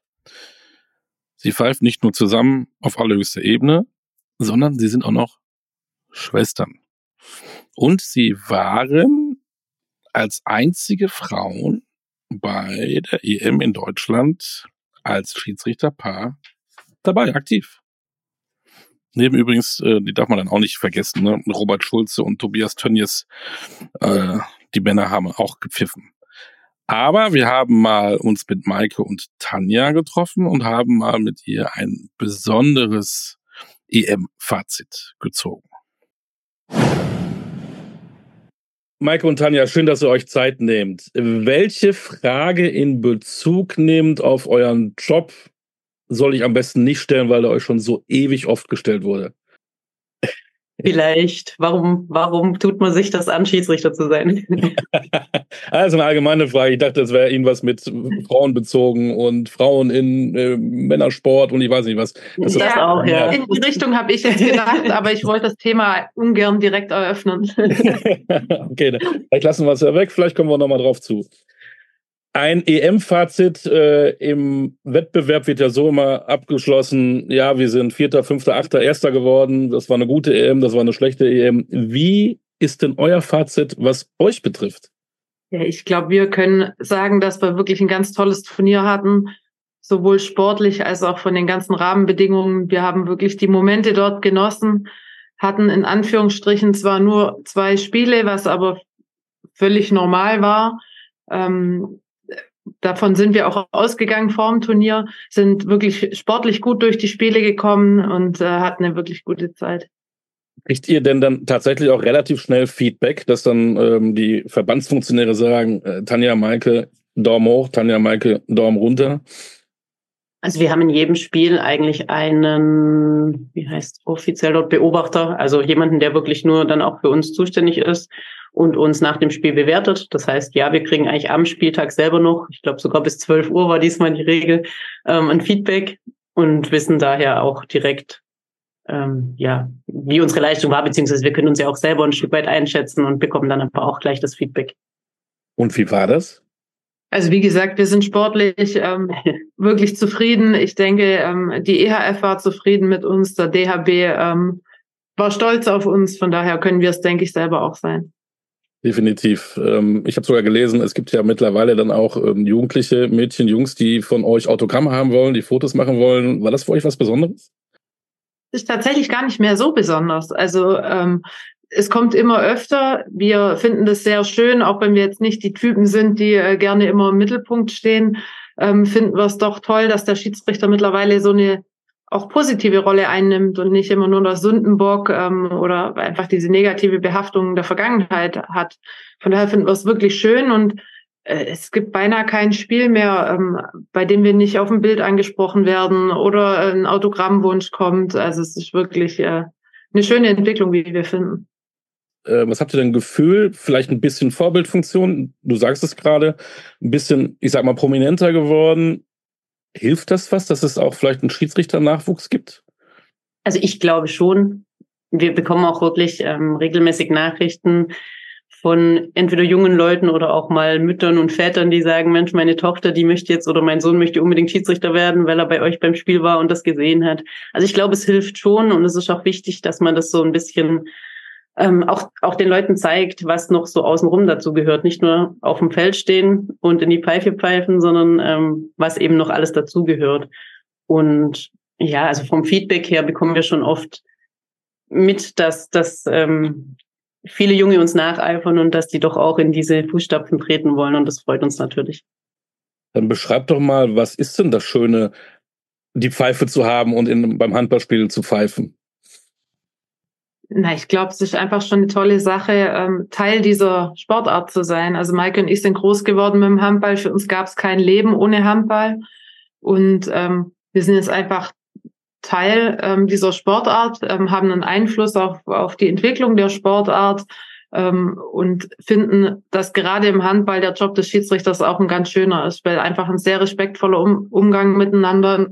Sie pfeifen nicht nur zusammen auf allerhöchster Ebene, sondern sie sind auch noch Schwestern. Und sie waren als einzige Frauen bei der EM in Deutschland als Schiedsrichterpaar dabei, aktiv. Neben übrigens, äh, die darf man dann auch nicht vergessen, ne? Robert Schulze und Tobias Tönnies, äh, die Männer haben auch gepfiffen. Aber wir haben mal uns mit Maike und Tanja getroffen und haben mal mit ihr ein besonderes EM-Fazit gezogen. Maike und Tanja, schön, dass ihr euch Zeit nehmt. Welche Frage in Bezug nehmt auf euren Job soll ich am besten nicht stellen, weil er euch schon so ewig oft gestellt wurde? Vielleicht. Warum, warum tut man sich das an, Schiedsrichter zu sein? Also eine allgemeine Frage. Ich dachte, das wäre irgendwas mit Frauen bezogen und Frauen in äh, Männersport und ich weiß nicht was. Das ist- Das auch, ja. In die Richtung habe ich jetzt gedacht, aber ich wollte das Thema ungern direkt eröffnen. okay, vielleicht lassen wir es ja weg, vielleicht kommen wir nochmal drauf zu. Ein EM-Fazit äh, im Wettbewerb wird ja so immer abgeschlossen, ja, wir sind Vierter, Fünfter, Achter, Erster geworden, das war eine gute EM, das war eine schlechte EM. Wie ist denn euer Fazit, was euch betrifft? Ja, ich glaube, wir können sagen, dass wir wirklich ein ganz tolles Turnier hatten, sowohl sportlich als auch von den ganzen Rahmenbedingungen. Wir haben wirklich die Momente dort genossen, hatten in Anführungsstrichen zwar nur zwei Spiele, was aber völlig normal war. Ähm, davon sind wir auch ausgegangen vor dem Turnier, sind wirklich sportlich gut durch die Spiele gekommen und äh, hatten eine wirklich gute Zeit. Kriegt ihr denn dann tatsächlich auch relativ schnell Feedback, dass dann ähm, die Verbandsfunktionäre sagen, äh, Tanja, Maike, Daumen hoch, Tanja, Maike, Daumen runter? Also wir haben in jedem Spiel eigentlich einen, wie heißt offiziell dort Beobachter, also jemanden, der wirklich nur dann auch für uns zuständig ist und uns nach dem Spiel bewertet. Das heißt, ja, wir kriegen eigentlich am Spieltag selber noch, ich glaube sogar bis 12 Uhr war diesmal die Regel, ähm, ein Feedback und wissen daher auch direkt, ähm, ja, wie unsere Leistung war, beziehungsweise wir können uns ja auch selber ein Stück weit einschätzen und bekommen dann aber auch gleich das Feedback. Und wie war das? Also wie gesagt, wir sind sportlich ähm, wirklich zufrieden. Ich denke, ähm, die EHF war zufrieden mit uns, der DHB ähm, war stolz auf uns. Von daher können wir es, denke ich, selber auch sein. Definitiv. Ähm, ich habe sogar gelesen, es gibt ja mittlerweile dann auch ähm, Jugendliche, Mädchen, Jungs, die von euch Autogramme haben wollen, die Fotos machen wollen. War das für euch was Besonderes? ist tatsächlich gar nicht mehr so besonders. Also ähm, es kommt immer öfter. Wir finden das sehr schön, auch wenn wir jetzt nicht die Typen sind, die äh, gerne immer im Mittelpunkt stehen, ähm, finden wir es doch toll, dass der Schiedsrichter mittlerweile so eine auch positive Rolle einnimmt und nicht immer nur der Sündenbock ähm, oder einfach diese negative Behaftung der Vergangenheit hat. Von daher finden wir es wirklich schön und äh, es gibt beinahe kein Spiel mehr, ähm, bei dem wir nicht auf dem Bild angesprochen werden oder ein Autogrammwunsch kommt. Also es ist wirklich äh, eine schöne Entwicklung, wie wir finden. Äh, was habt ihr denn Gefühl? Vielleicht ein bisschen Vorbildfunktion? Du sagst es gerade, ein bisschen, ich sag mal, prominenter geworden. Hilft das was, dass es auch vielleicht einen Schiedsrichter-Nachwuchs gibt? Also ich glaube schon. Wir bekommen auch wirklich ähm, regelmäßig Nachrichten von entweder jungen Leuten oder auch mal Müttern und Vätern, die sagen, Mensch, meine Tochter, die möchte jetzt oder mein Sohn möchte unbedingt Schiedsrichter werden, weil er bei euch beim Spiel war und das gesehen hat. Also ich glaube, es hilft schon und es ist auch wichtig, dass man das so ein bisschen ähm, auch, auch den Leuten zeigt, was noch so außenrum dazu gehört. Nicht nur auf dem Feld stehen und in die Pfeife pfeifen, sondern ähm, was eben noch alles dazu gehört. Und ja, also vom Feedback her bekommen wir schon oft mit, dass, dass ähm, viele Junge uns nacheifern und dass die doch auch in diese Fußstapfen treten wollen. Und das freut uns natürlich. Dann beschreib doch mal, was ist denn das Schöne die Pfeife zu haben und in, beim Handballspiel zu pfeifen? Na, ich glaube, es ist einfach schon eine tolle Sache, ähm, Teil dieser Sportart zu sein. Also Maike und ich sind groß geworden mit dem Handball. Für uns gab es kein Leben ohne Handball. Und ähm, wir sind jetzt einfach Teil ähm, dieser Sportart, ähm, haben einen Einfluss auf, auf die Entwicklung der Sportart ähm, und finden, dass gerade im Handball der Job des Schiedsrichters auch ein ganz schöner ist, weil einfach ein sehr respektvoller um Umgang miteinander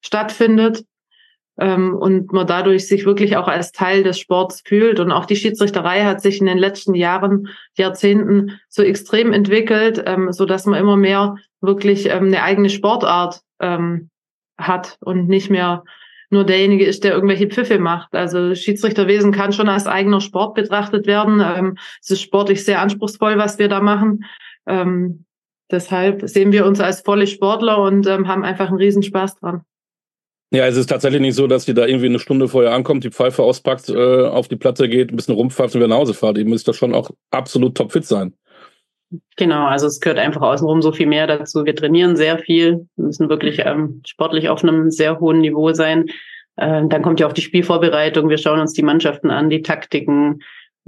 stattfindet und man dadurch sich wirklich auch als Teil des Sports fühlt. Und auch die Schiedsrichterei hat sich in den letzten Jahren, Jahrzehnten so extrem entwickelt, ähm, so dass man immer mehr wirklich ähm, eine eigene Sportart ähm, hat und nicht mehr nur derjenige ist, der irgendwelche Pfiffe macht. Also Schiedsrichterwesen kann schon als eigener Sport betrachtet werden. Ähm, es ist sportlich sehr anspruchsvoll, was wir da machen. Ähm, deshalb sehen wir uns als volle Sportler und ähm, haben einfach einen Riesenspaß dran. Ja, es ist tatsächlich nicht so, dass ihr da irgendwie eine Stunde vorher ankommt, die Pfeife auspackt, äh, auf die Platte geht, ein bisschen rumpfeift und wieder nach Hause fahrt. Ihr müsst da schon auch absolut topfit sein. Genau, also es gehört einfach außenrum so viel mehr dazu. Wir trainieren sehr viel, müssen wirklich ähm, sportlich auf einem sehr hohen Niveau sein. Äh, dann kommt ja auch die Spielvorbereitung. Wir schauen uns die Mannschaften an, die Taktiken.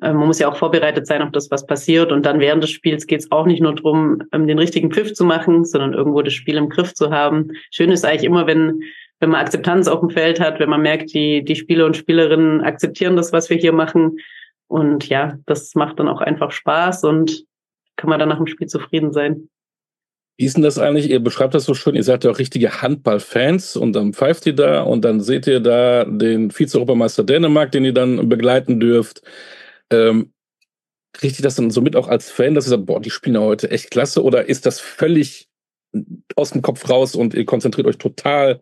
Äh, man muss ja auch vorbereitet sein auf das, was passiert. Und dann während des Spiels geht es auch nicht nur darum, ähm, den richtigen Pfiff zu machen, sondern irgendwo das Spiel im Griff zu haben. Schön ist eigentlich immer, wenn wenn man Akzeptanz auf dem Feld hat, wenn man merkt, die, die Spieler und Spielerinnen akzeptieren das, was wir hier machen. Und ja, das macht dann auch einfach Spaß und kann man dann nach dem Spiel zufrieden sein. Wie ist denn das eigentlich? Ihr beschreibt das so schön, ihr seid ja auch richtige Handballfans und dann pfeift ihr da und dann seht ihr da den Vize-Europameister Dänemark, den ihr dann begleiten dürft. Ähm, kriegt ihr das dann so mit auch als Fan, dass ihr sagt, boah, die spielen heute echt klasse oder ist das völlig aus dem Kopf raus und ihr konzentriert euch total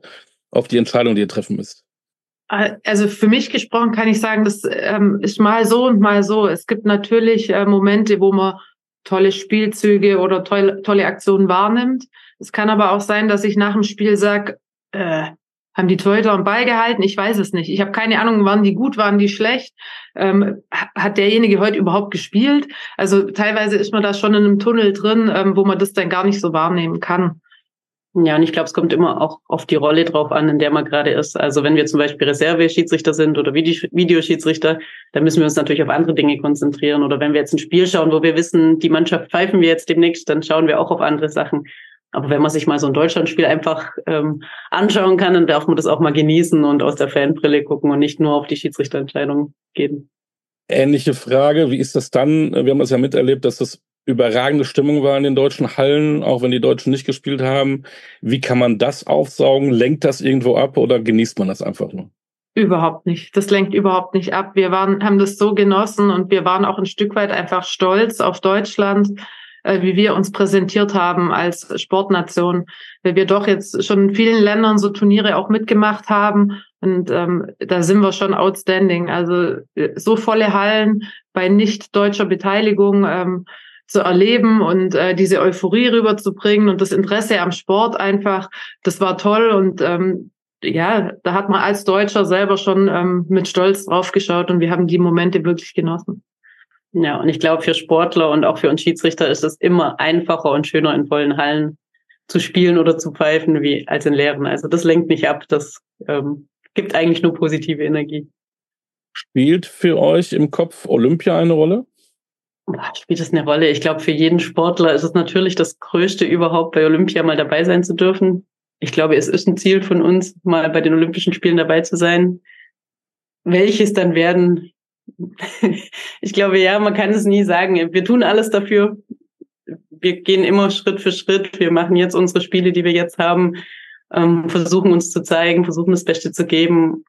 auf die Entscheidung, die ihr treffen müsst? Also für mich gesprochen kann ich sagen, das ähm, ist mal so und mal so. Es gibt natürlich äh, Momente, wo man tolle Spielzüge oder tolle, tolle Aktionen wahrnimmt. Es kann aber auch sein, dass ich nach dem Spiel sage, äh, haben die Torhüter am Ball gehalten? Ich weiß es nicht. Ich habe keine Ahnung, waren die gut, waren die schlecht? Ähm, hat derjenige heute überhaupt gespielt? Also teilweise ist man da schon in einem Tunnel drin, ähm, wo man das dann gar nicht so wahrnehmen kann. Ja, und ich glaube, es kommt immer auch auf die Rolle drauf an, in der man gerade ist. Also wenn wir zum Beispiel Reserve-Schiedsrichter sind oder Videoschiedsrichter, dann müssen wir uns natürlich auf andere Dinge konzentrieren. Oder wenn wir jetzt ein Spiel schauen, wo wir wissen, die Mannschaft pfeifen wir jetzt demnächst, dann schauen wir auch auf andere Sachen. Aber wenn man sich mal so ein Deutschlandspiel einfach ähm, anschauen kann, dann darf man das auch mal genießen und aus der Fanbrille gucken und nicht nur auf die Schiedsrichterentscheidung gehen. Ähnliche Frage, wie ist das dann? Wir haben das ja miterlebt, dass das überragende Stimmung war in den deutschen Hallen, auch wenn die Deutschen nicht gespielt haben. Wie kann man das aufsaugen? Lenkt das irgendwo ab oder genießt man das einfach nur? Überhaupt nicht. Das lenkt überhaupt nicht ab. Wir waren, haben das so genossen und wir waren auch ein Stück weit einfach stolz auf Deutschland, äh, wie wir uns präsentiert haben als Sportnation, weil wir doch jetzt schon in vielen Ländern so Turniere auch mitgemacht haben und ähm, da sind wir schon outstanding. Also äh, so volle Hallen bei nicht deutscher Beteiligung. Ähm, zu erleben und äh, diese Euphorie rüberzubringen und das Interesse am Sport einfach, das war toll und ähm, ja, da hat man als Deutscher selber schon ähm, mit Stolz draufgeschaut und wir haben die Momente wirklich genossen. Ja, und ich glaube, für Sportler und auch für uns Schiedsrichter ist es immer einfacher und schöner in vollen Hallen zu spielen oder zu pfeifen wie als in leeren. Also das lenkt nicht ab, das ähm, gibt eigentlich nur positive Energie. Spielt für euch im Kopf Olympia eine Rolle? Spielt das eine Rolle? Ich glaube, für jeden Sportler ist es natürlich das Größte überhaupt, bei Olympia mal dabei sein zu dürfen. Ich glaube, es ist ein Ziel von uns, mal bei den Olympischen Spielen dabei zu sein. Welches dann werden? ich glaube, ja, man kann es nie sagen. Wir tun alles dafür. Wir gehen immer Schritt für Schritt. Wir machen jetzt unsere Spiele, die wir jetzt haben, ähm, versuchen uns zu zeigen, versuchen das Beste zu geben.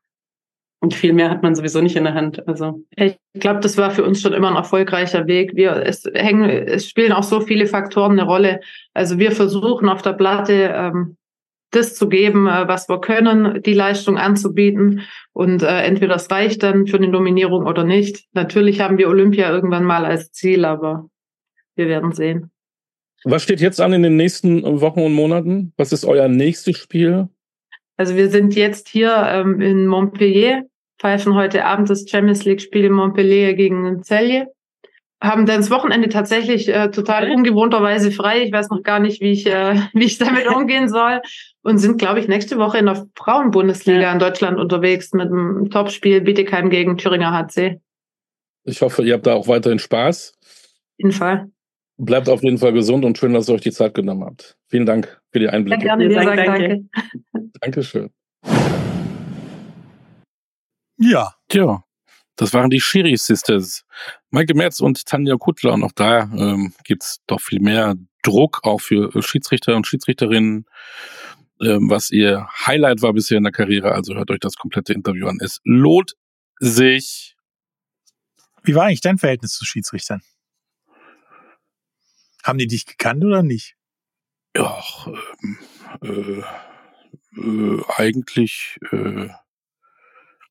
Und viel mehr hat man sowieso nicht in der Hand. Also ich glaube, das war für uns schon immer ein erfolgreicher Weg. Wir es hängen, es spielen auch so viele Faktoren eine Rolle. Also wir versuchen auf der Platte ähm, das zu geben, äh, was wir können, die Leistung anzubieten. Und äh, entweder das reicht dann für eine Nominierung oder nicht. Natürlich haben wir Olympia irgendwann mal als Ziel, aber wir werden sehen. Was steht jetzt an in den nächsten Wochen und Monaten? Was ist euer nächstes Spiel? Also wir sind jetzt hier ähm, in Montpellier, pfeifen heute Abend das Champions League-Spiel in Montpellier gegen Celje. haben dann das Wochenende tatsächlich äh, total ungewohnterweise frei. Ich weiß noch gar nicht, wie ich, äh, wie ich damit umgehen soll. Und sind, glaube ich, nächste Woche in der Frauenbundesliga ja. in Deutschland unterwegs mit einem Topspiel Bietigheim gegen Thüringer HC. Ich hoffe, ihr habt da auch weiterhin Spaß. Auf jeden Fall. Bleibt auf jeden Fall gesund und schön, dass ihr euch die Zeit genommen habt. Vielen Dank für die Einblicke. Ja, gerne, wir sagen danke. Dankeschön. Ja. Tja, das waren die Shiri Sisters. Maike Merz und Tanja Kuttler. Und auch da ähm, gibt doch viel mehr Druck, auch für Schiedsrichter und Schiedsrichterinnen, ähm, was ihr Highlight war bisher in der Karriere. Also hört euch das komplette Interview an. Es lohnt sich. Wie war eigentlich dein Verhältnis zu Schiedsrichtern? Haben die dich gekannt oder nicht? Ja, ähm, äh, äh, eigentlich äh,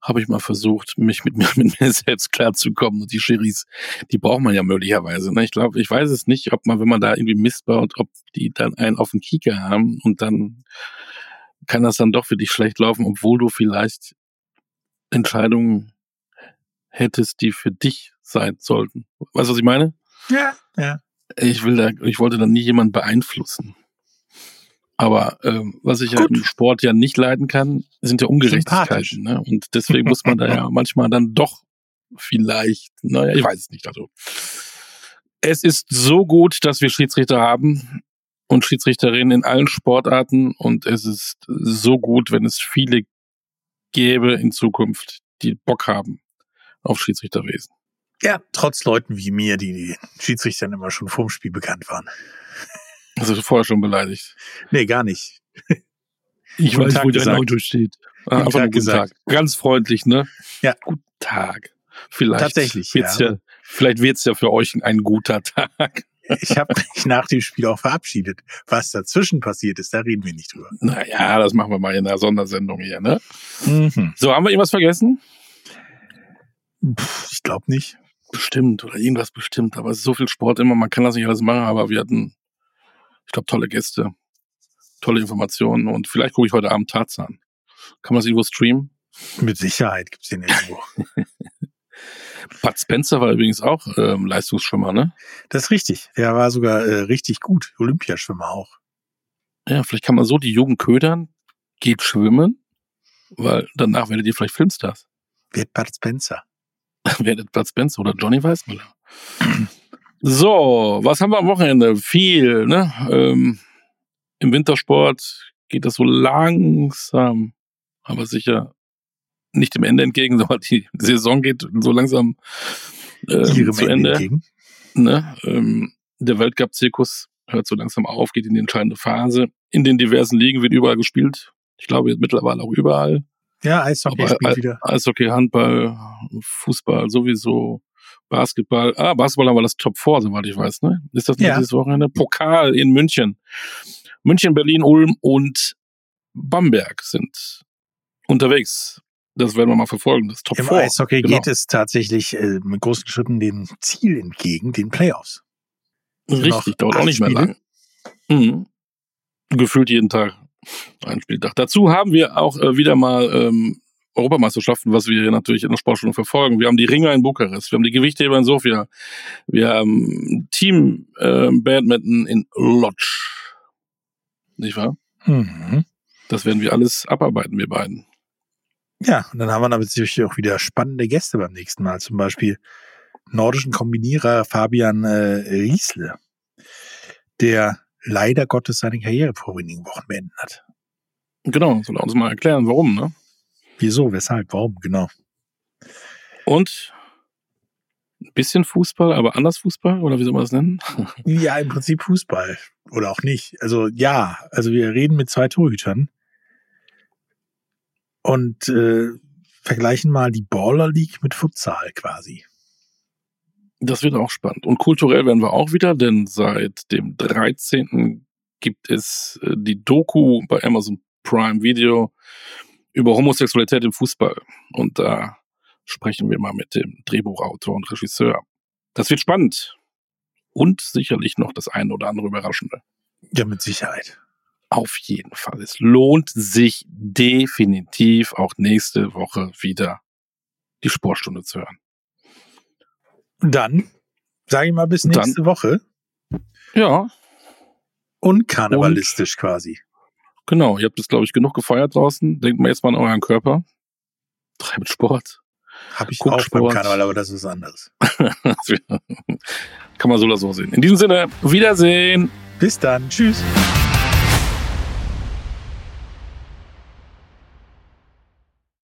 habe ich mal versucht, mich mit mir, mit mir selbst klarzukommen. Und die Schiris, die braucht man ja möglicherweise. Ne? Ich glaube, ich weiß es nicht, ob man, wenn man da irgendwie Mist baut, ob die dann einen auf den Kieker haben und dann kann das dann doch für dich schlecht laufen, obwohl du vielleicht Entscheidungen hättest, die für dich sein sollten. Weißt du, was ich meine? Ja, ja. Ich will da, ich wollte dann nie jemanden beeinflussen. Aber ähm, was ich ja im Sport ja nicht leiden kann, sind ja Ungerechtigkeiten. Ne? Und deswegen muss man da ja manchmal dann doch vielleicht, naja, ich weiß es nicht. Also es ist so gut, dass wir Schiedsrichter haben und Schiedsrichterinnen in allen Sportarten und es ist so gut, wenn es viele gäbe in Zukunft, die Bock haben auf Schiedsrichterwesen. Ja, trotz Leuten wie mir, die die Schiedsrichtern immer schon vorm Spiel bekannt waren. Also vorher schon beleidigt? Nee, gar nicht. Ich weiß, wo dein Auto steht. Ah, guten, Tag guten gesagt. Tag. Ganz freundlich, ne? Ja. Guten Tag. Vielleicht Tatsächlich, wird's ja. ja. Vielleicht wird's ja für euch ein guter Tag. Ich habe mich nach dem Spiel auch verabschiedet. Was dazwischen passiert ist, da reden wir nicht drüber. Naja, das machen wir mal in der Sondersendung hier, ne? Mhm. So, haben wir irgendwas vergessen? Ich glaube nicht. Bestimmt oder irgendwas bestimmt. Aber es ist so viel Sport immer, man kann das nicht alles machen, aber wir hatten ich glaube, tolle Gäste, tolle Informationen und vielleicht gucke ich heute Abend Tarzan. Kann man das irgendwo streamen? Mit Sicherheit gibt's den irgendwo. Bud Spencer war übrigens auch ähm, Leistungsschwimmer, ne? Das ist richtig. Der war sogar äh, richtig gut. Olympiaschwimmer auch. Ja, vielleicht kann man so die Jugend ködern, geht schwimmen, weil danach werdet ihr vielleicht Filmstars. Wird Bud Spencer. werdet Bud Spencer oder Johnny Weissmuller. So, was haben wir am Wochenende? Viel, ne? Ähm, Im Wintersport geht das so langsam, aber sicher nicht dem Ende entgegen, sondern die Saison geht so langsam äh, zu Ende. Entgegen. Ne? Ähm, der Weltcup-Zirkus hört so langsam auf, geht in die entscheidende Phase. In den diversen Ligen wird überall gespielt. Ich glaube mittlerweile auch überall. Ja, Eishockey Aber, spielt wieder. Eishockey, Handball, Fußball sowieso. Basketball, ah, Basketball haben wir das Top 4, soweit ich weiß, ne? Ist das nicht Ja. dieses Wochenende? Pokal in München. München, Berlin, Ulm und Bamberg sind unterwegs. Das werden wir mal verfolgen, das Top Im 4. Eishockey Genau. geht es tatsächlich äh, mit großen Schritten dem Ziel entgegen, den Playoffs. Richtig, dauert auch nicht mehr lang. Mhm. Gefühlt jeden Tag ein Spieltag. Dazu haben wir auch äh, wieder mal ähm, Europameisterschaften, was wir hier natürlich in der Sportstunde verfolgen. Wir haben die Ringer in Bukarest, wir haben die Gewichtheber in Sofia, wir haben Team äh, Badminton in Lodz. Nicht wahr? Mhm. Das werden wir alles abarbeiten, wir beiden. Ja, und dann haben wir natürlich auch wieder spannende Gäste beim nächsten Mal. Zum Beispiel nordischen Kombinierer Fabian äh, Riesle, der leider Gottes seine Karriere vor wenigen Wochen beendet hat. Genau, soll er uns mal erklären, warum, ne? Wieso, weshalb, warum, genau. Und ein bisschen Fußball, aber anders Fußball, oder wie soll man das nennen? Ja, im Prinzip Fußball. Oder auch nicht. Also ja, also wir reden mit zwei Torhütern und äh, vergleichen mal die Baller League mit Futsal quasi. Das wird auch spannend. Und kulturell werden wir auch wieder, denn seit dem 13. gibt es äh, die Doku bei Amazon Prime Video über Homosexualität im Fußball. Und da sprechen wir mal mit dem Drehbuchautor und Regisseur. Das wird spannend. Und sicherlich noch das eine oder andere Überraschende. Ja, mit Sicherheit. Auf jeden Fall. Es lohnt sich definitiv auch nächste Woche wieder die Sportstunde zu hören. Dann Sag ich mal bis Dann- nächste Woche. Ja, Und karnevalistisch quasi. Genau. Ihr habt jetzt, glaube ich, genug gefeiert draußen. Denkt mal jetzt mal an euren Körper. Treibt Sport. Habe ich Guckt auch beim Sport. Karneval, aber das ist anderes. Kann man so oder so sehen. In diesem Sinne, Wiedersehen. Bis dann. Tschüss.